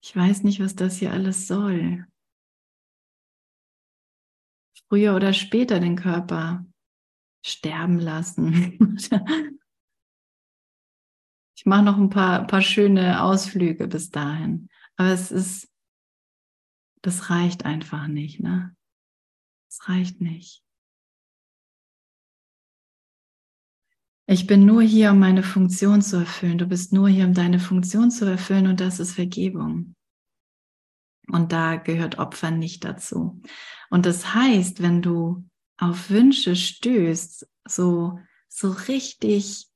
A: Ich weiß nicht, was das hier alles soll. Früher oder später den Körper sterben lassen. ich mache noch ein paar, paar schöne Ausflüge bis dahin. Aber es ist, das reicht einfach nicht, ne? Es reicht nicht. Ich bin nur hier, um meine Funktion zu erfüllen. Du bist nur hier, um deine Funktion zu erfüllen und das ist Vergebung. Und da gehört Opfer nicht dazu. Und das heißt, wenn du auf Wünsche stößt, so, so richtig,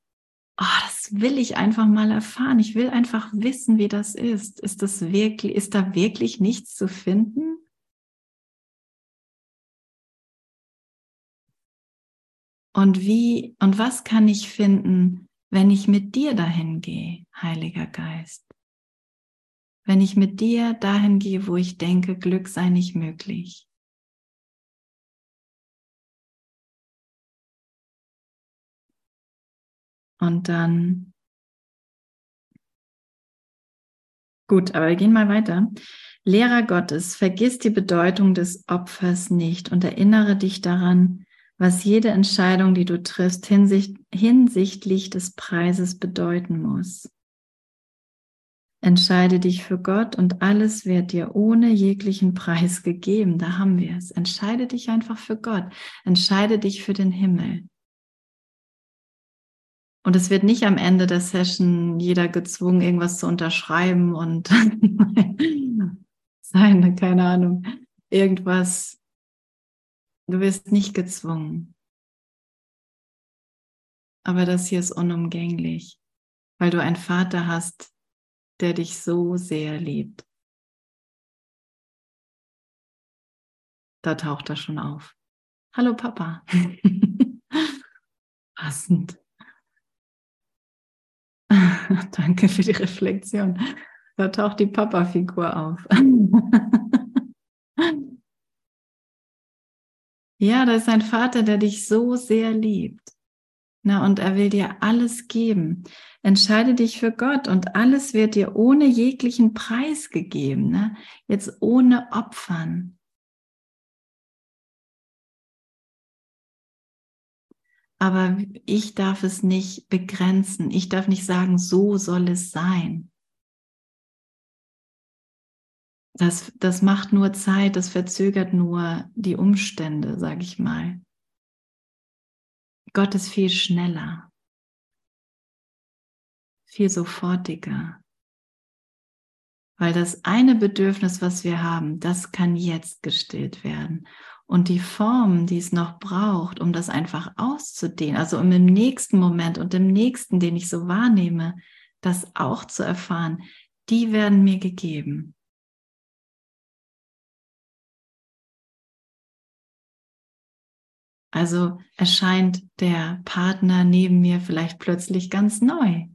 A: oh, das will ich einfach mal erfahren. Ich will einfach wissen, wie das ist. Ist das wirklich, ist da wirklich nichts zu finden? Und wie und was kann ich finden, wenn ich mit dir dahin gehe, Heiliger Geist? Wenn ich mit dir dahin gehe, wo ich denke, Glück sei nicht möglich. Und dann Gut, aber wir gehen mal weiter. Lehrer Gottes, vergiss die Bedeutung des Opfers nicht und erinnere dich daran, was jede Entscheidung, die du triffst, hinsicht, hinsichtlich des Preises bedeuten muss. Entscheide dich für Gott und alles wird dir ohne jeglichen Preis gegeben. Da haben wir es. Entscheide dich einfach für Gott. Entscheide dich für den Himmel. Und es wird nicht am Ende der Session jeder gezwungen, irgendwas zu unterschreiben und sein, keine Ahnung, irgendwas Du wirst nicht gezwungen. Aber das hier ist unumgänglich, weil du einen Vater hast, der dich so sehr liebt. Da taucht er schon auf. Hallo Papa. Passend. Danke für die Reflexion. Da taucht die Papa-Figur auf. Ja, da ist ein Vater, der dich so sehr liebt. Na, und er will dir alles geben. Entscheide dich für Gott und alles wird dir ohne jeglichen Preis gegeben. Ne? Jetzt ohne Opfern. Aber ich darf es nicht begrenzen. Ich darf nicht sagen, so soll es sein. Das, das macht nur Zeit, das verzögert nur die Umstände, sage ich mal. Gott ist viel schneller, viel sofortiger. Weil das eine Bedürfnis, was wir haben, das kann jetzt gestillt werden. Und die Form, die es noch braucht, um das einfach auszudehnen, also um im nächsten Moment und im nächsten, den ich so wahrnehme, das auch zu erfahren, die werden mir gegeben. Also erscheint der Partner neben mir vielleicht plötzlich ganz neu.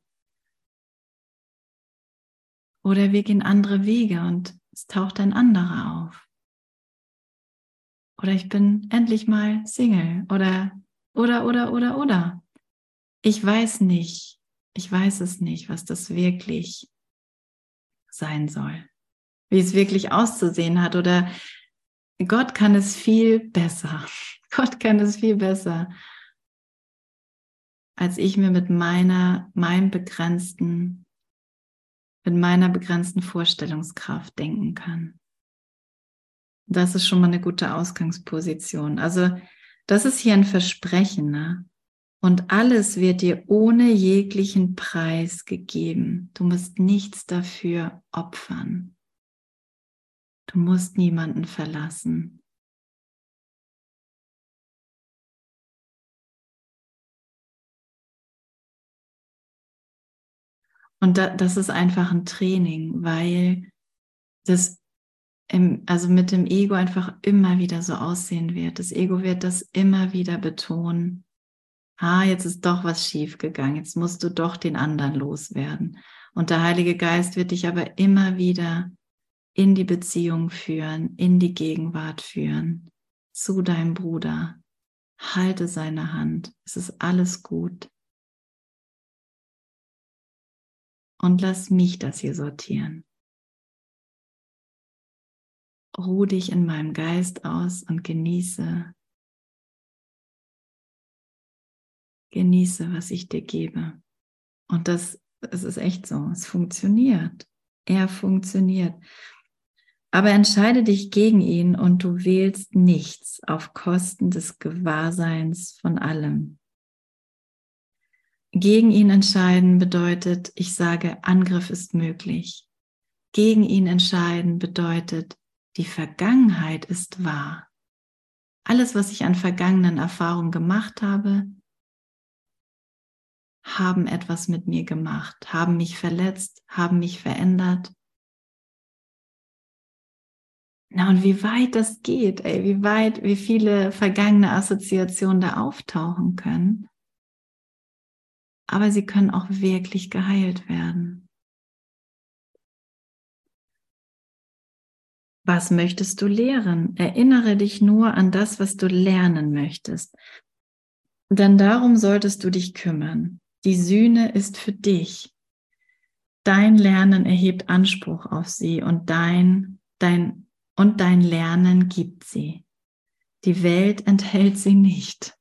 A: Oder wir gehen andere Wege und es taucht ein anderer auf. Oder ich bin endlich mal Single. Oder, oder, oder, oder, oder. Ich weiß nicht, ich weiß es nicht, was das wirklich sein soll. Wie es wirklich auszusehen hat. Oder Gott kann es viel besser. Gott kann es viel besser. als ich mir mit meiner, meinem begrenzten, mit meiner begrenzten Vorstellungskraft denken kann. Das ist schon mal eine gute Ausgangsposition. Also, das ist hier ein Versprechen, ne? Und alles wird dir ohne jeglichen Preis gegeben. Du musst nichts dafür opfern. Du musst niemanden verlassen. Und da, das ist einfach ein Training, weil das im, also mit dem Ego einfach immer wieder so aussehen wird. Das Ego wird das immer wieder betonen. Ah, jetzt ist doch was schief gegangen. Jetzt musst du doch den anderen loswerden. Und der Heilige Geist wird dich aber immer wieder in die Beziehung führen, in die Gegenwart führen, zu deinem Bruder. Halte seine Hand. Es ist alles gut. Und lass mich das hier sortieren. Ruh dich in meinem Geist aus und genieße, genieße, was ich dir gebe. Und das, es ist echt so, es funktioniert. Er funktioniert. Aber entscheide dich gegen ihn und du wählst nichts auf Kosten des Gewahrseins von allem. Gegen ihn entscheiden bedeutet, ich sage, Angriff ist möglich. Gegen ihn entscheiden bedeutet, die Vergangenheit ist wahr. Alles, was ich an vergangenen Erfahrungen gemacht habe, haben etwas mit mir gemacht, haben mich verletzt, haben mich verändert. Na und wie weit das geht, ey, wie weit, wie viele vergangene Assoziationen da auftauchen können aber sie können auch wirklich geheilt werden. Was möchtest du lehren? Erinnere dich nur an das, was du lernen möchtest. Denn darum solltest du dich kümmern. Die Sühne ist für dich. Dein Lernen erhebt Anspruch auf sie und dein, dein, und dein Lernen gibt sie. Die Welt enthält sie nicht.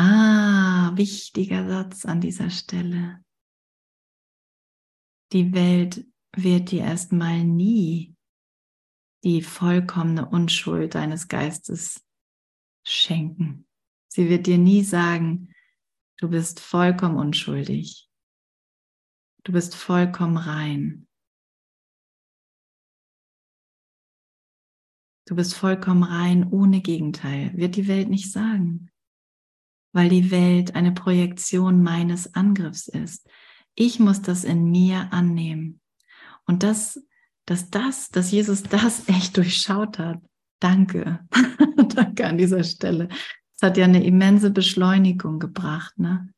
A: Ah, wichtiger Satz an dieser Stelle. Die Welt wird dir erstmal nie die vollkommene Unschuld deines Geistes schenken. Sie wird dir nie sagen, du bist vollkommen unschuldig. Du bist vollkommen rein. Du bist vollkommen rein ohne Gegenteil. Wird die Welt nicht sagen weil die Welt eine Projektion meines Angriffs ist. Ich muss das in mir annehmen. Und das, dass das, dass Jesus das echt durchschaut hat. Danke. Danke an dieser Stelle. Es hat ja eine immense Beschleunigung gebracht, ne?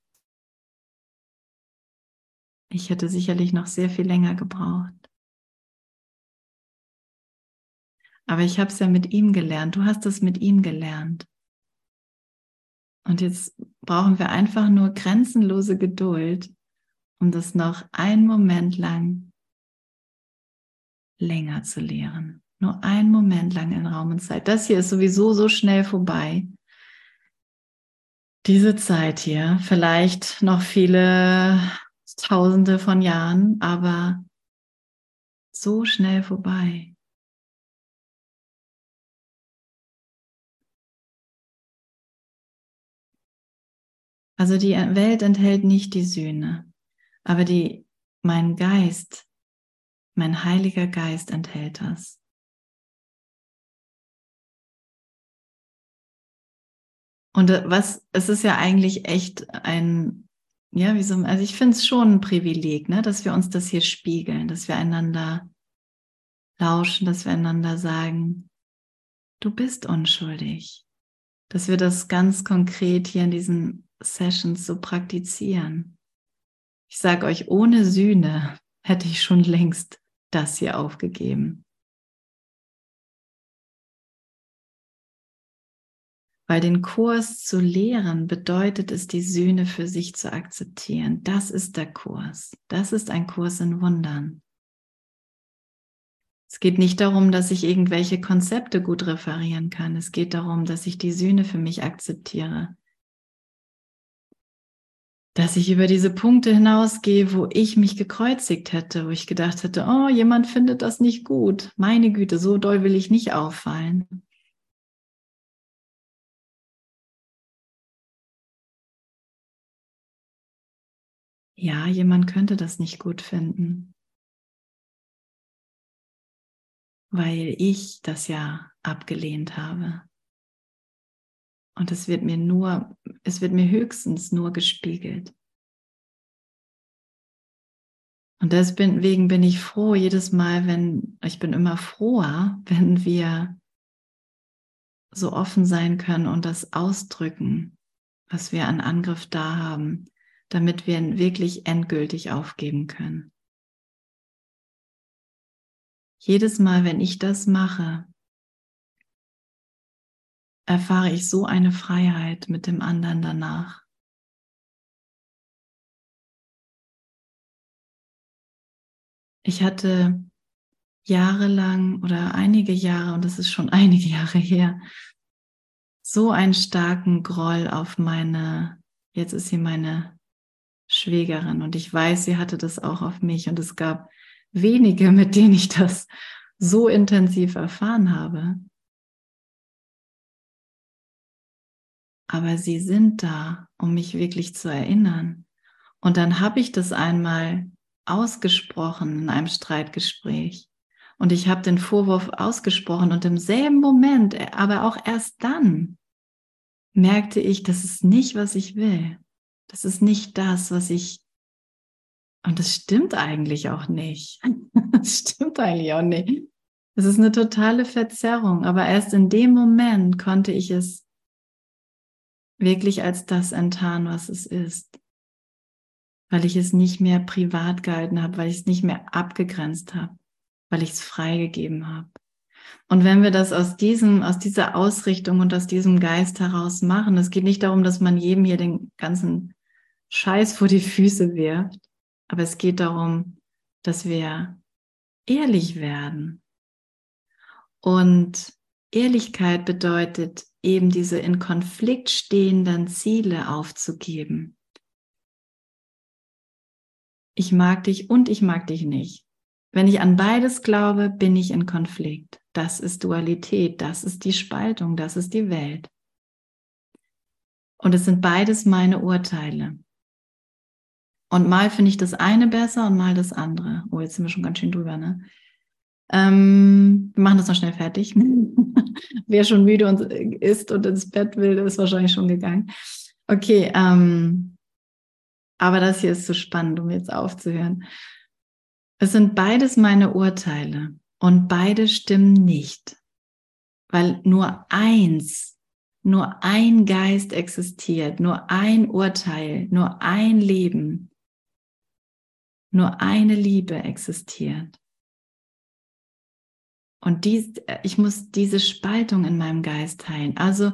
A: Ich hätte sicherlich noch sehr viel länger gebraucht. Aber ich habe es ja mit ihm gelernt. Du hast es mit ihm gelernt. Und jetzt brauchen wir einfach nur grenzenlose Geduld, um das noch einen Moment lang länger zu lehren. Nur einen Moment lang in Raum und Zeit. Das hier ist sowieso so schnell vorbei. Diese Zeit hier, vielleicht noch viele Tausende von Jahren, aber so schnell vorbei. Also die Welt enthält nicht die Sühne, aber die, mein Geist, mein heiliger Geist enthält das. Und äh, was, es ist ja eigentlich echt ein, ja, wie so, also ich finde es schon ein Privileg, ne, dass wir uns das hier spiegeln, dass wir einander lauschen, dass wir einander sagen, du bist unschuldig. Dass wir das ganz konkret hier in diesen Sessions so praktizieren. Ich sage euch, ohne Sühne hätte ich schon längst das hier aufgegeben. Weil den Kurs zu lehren bedeutet es, die Sühne für sich zu akzeptieren. Das ist der Kurs. Das ist ein Kurs in Wundern. Es geht nicht darum, dass ich irgendwelche Konzepte gut referieren kann. Es geht darum, dass ich die Sühne für mich akzeptiere dass ich über diese Punkte hinausgehe, wo ich mich gekreuzigt hätte, wo ich gedacht hätte, oh, jemand findet das nicht gut. Meine Güte, so doll will ich nicht auffallen. Ja, jemand könnte das nicht gut finden, weil ich das ja abgelehnt habe. Und es wird mir nur, es wird mir höchstens nur gespiegelt. Und deswegen bin ich froh jedes Mal, wenn, ich bin immer froher, wenn wir so offen sein können und das ausdrücken, was wir an Angriff da haben, damit wir ihn wirklich endgültig aufgeben können. Jedes Mal, wenn ich das mache, erfahre ich so eine Freiheit mit dem anderen danach. Ich hatte jahrelang oder einige Jahre, und das ist schon einige Jahre her, so einen starken Groll auf meine, jetzt ist sie meine Schwägerin und ich weiß, sie hatte das auch auf mich und es gab wenige, mit denen ich das so intensiv erfahren habe. Aber sie sind da, um mich wirklich zu erinnern. Und dann habe ich das einmal ausgesprochen in einem Streitgespräch. Und ich habe den Vorwurf ausgesprochen und im selben Moment, aber auch erst dann, merkte ich, das ist nicht, was ich will. Das ist nicht das, was ich. Und das stimmt eigentlich auch nicht. Das stimmt eigentlich auch nicht. Es ist eine totale Verzerrung. Aber erst in dem Moment konnte ich es wirklich als das enttarnen, was es ist. Weil ich es nicht mehr privat gehalten habe, weil ich es nicht mehr abgegrenzt habe, weil ich es freigegeben habe. Und wenn wir das aus diesem, aus dieser Ausrichtung und aus diesem Geist heraus machen, es geht nicht darum, dass man jedem hier den ganzen Scheiß vor die Füße wirft, aber es geht darum, dass wir ehrlich werden. Und Ehrlichkeit bedeutet eben diese in Konflikt stehenden Ziele aufzugeben. Ich mag dich und ich mag dich nicht. Wenn ich an beides glaube, bin ich in Konflikt. Das ist Dualität, das ist die Spaltung, das ist die Welt. Und es sind beides meine Urteile. Und mal finde ich das eine besser und mal das andere. Oh, jetzt sind wir schon ganz schön drüber, ne? Ähm, wir machen das noch schnell fertig. Wer schon müde und ist und ins Bett will, ist wahrscheinlich schon gegangen. Okay, ähm, aber das hier ist zu so spannend, um jetzt aufzuhören. Es sind beides meine Urteile und beide stimmen nicht, weil nur eins, nur ein Geist existiert, nur ein Urteil, nur ein Leben, nur eine Liebe existiert. Und dies, ich muss diese Spaltung in meinem Geist heilen. Also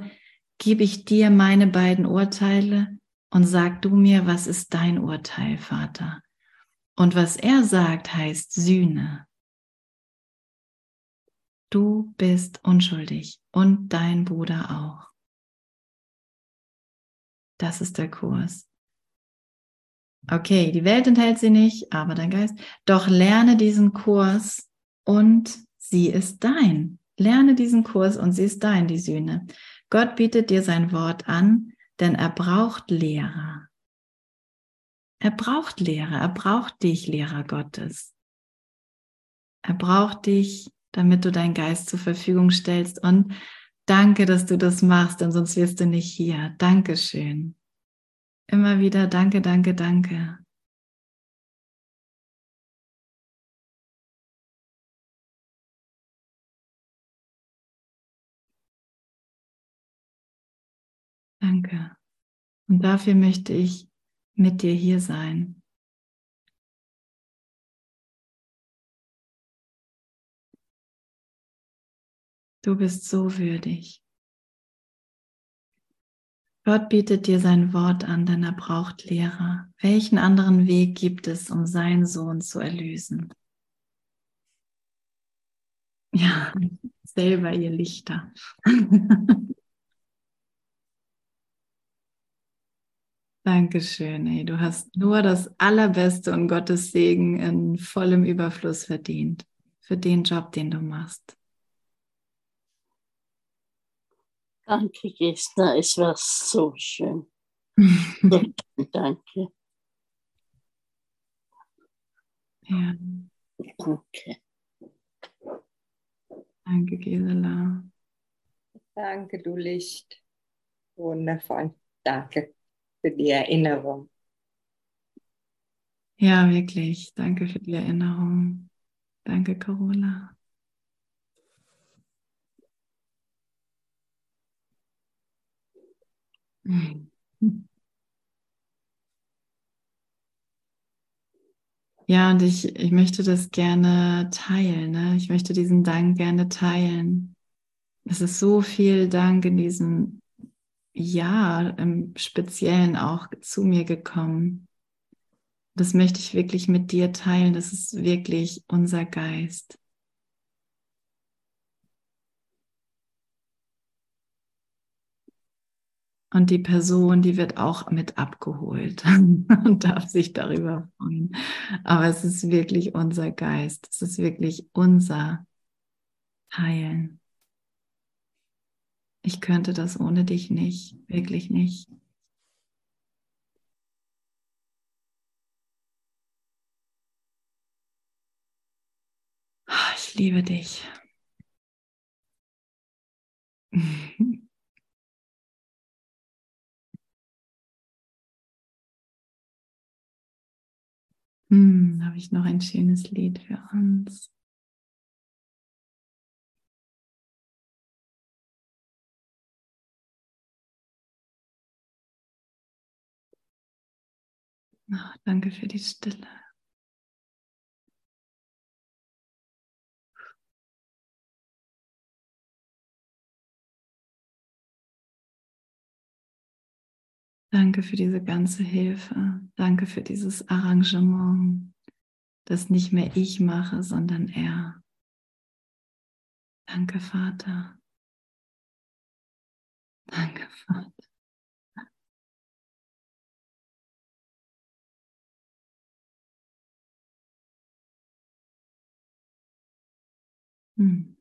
A: gebe ich dir meine beiden Urteile und sag du mir, was ist dein Urteil, Vater? Und was er sagt, heißt Sühne. Du bist unschuldig und dein Bruder auch. Das ist der Kurs. Okay, die Welt enthält sie nicht, aber dein Geist. Doch lerne diesen Kurs und sie ist dein. Lerne diesen Kurs und sie ist dein, die Sühne. Gott bietet dir sein Wort an, denn er braucht Lehrer. Er braucht Lehrer, er braucht dich, Lehrer Gottes. Er braucht dich, damit du deinen Geist zur Verfügung stellst. Und danke, dass du das machst, denn sonst wirst du nicht hier. Dankeschön. Immer wieder danke, danke, danke. Danke. Und dafür möchte ich mit dir hier sein. Du bist so würdig. Gott bietet dir sein Wort an, denn er braucht Lehrer. Welchen anderen Weg gibt es, um seinen Sohn zu erlösen? Ja, selber ihr Lichter. Dankeschön. Ey. Du hast nur das Allerbeste und Gottes Segen in vollem Überfluss verdient für den Job, den du machst.
B: Danke, Gesta. Es war so schön. Danke.
A: Ja,
B: Danke.
A: danke, Gisela.
D: Danke, du Licht. Wundervoll. Danke für die Erinnerung.
A: Ja, wirklich. Danke für die Erinnerung. Danke, Carola. Ja, und ich, ich möchte das gerne teilen. Ne? Ich möchte diesen Dank gerne teilen. Es ist so viel Dank in diesem Jahr im Speziellen auch zu mir gekommen. Das möchte ich wirklich mit dir teilen. Das ist wirklich unser Geist. Und die Person, die wird auch mit abgeholt und darf sich darüber freuen. Aber es ist wirklich unser Geist. Es ist wirklich unser Heilen. Ich könnte das ohne dich nicht, wirklich nicht. Ich liebe dich. Hm, habe ich noch ein schönes Lied für uns. Oh, danke für die Stille. Danke für diese ganze Hilfe. Danke für dieses Arrangement, das nicht mehr ich mache, sondern er. Danke, Vater. Danke, Vater. Hm.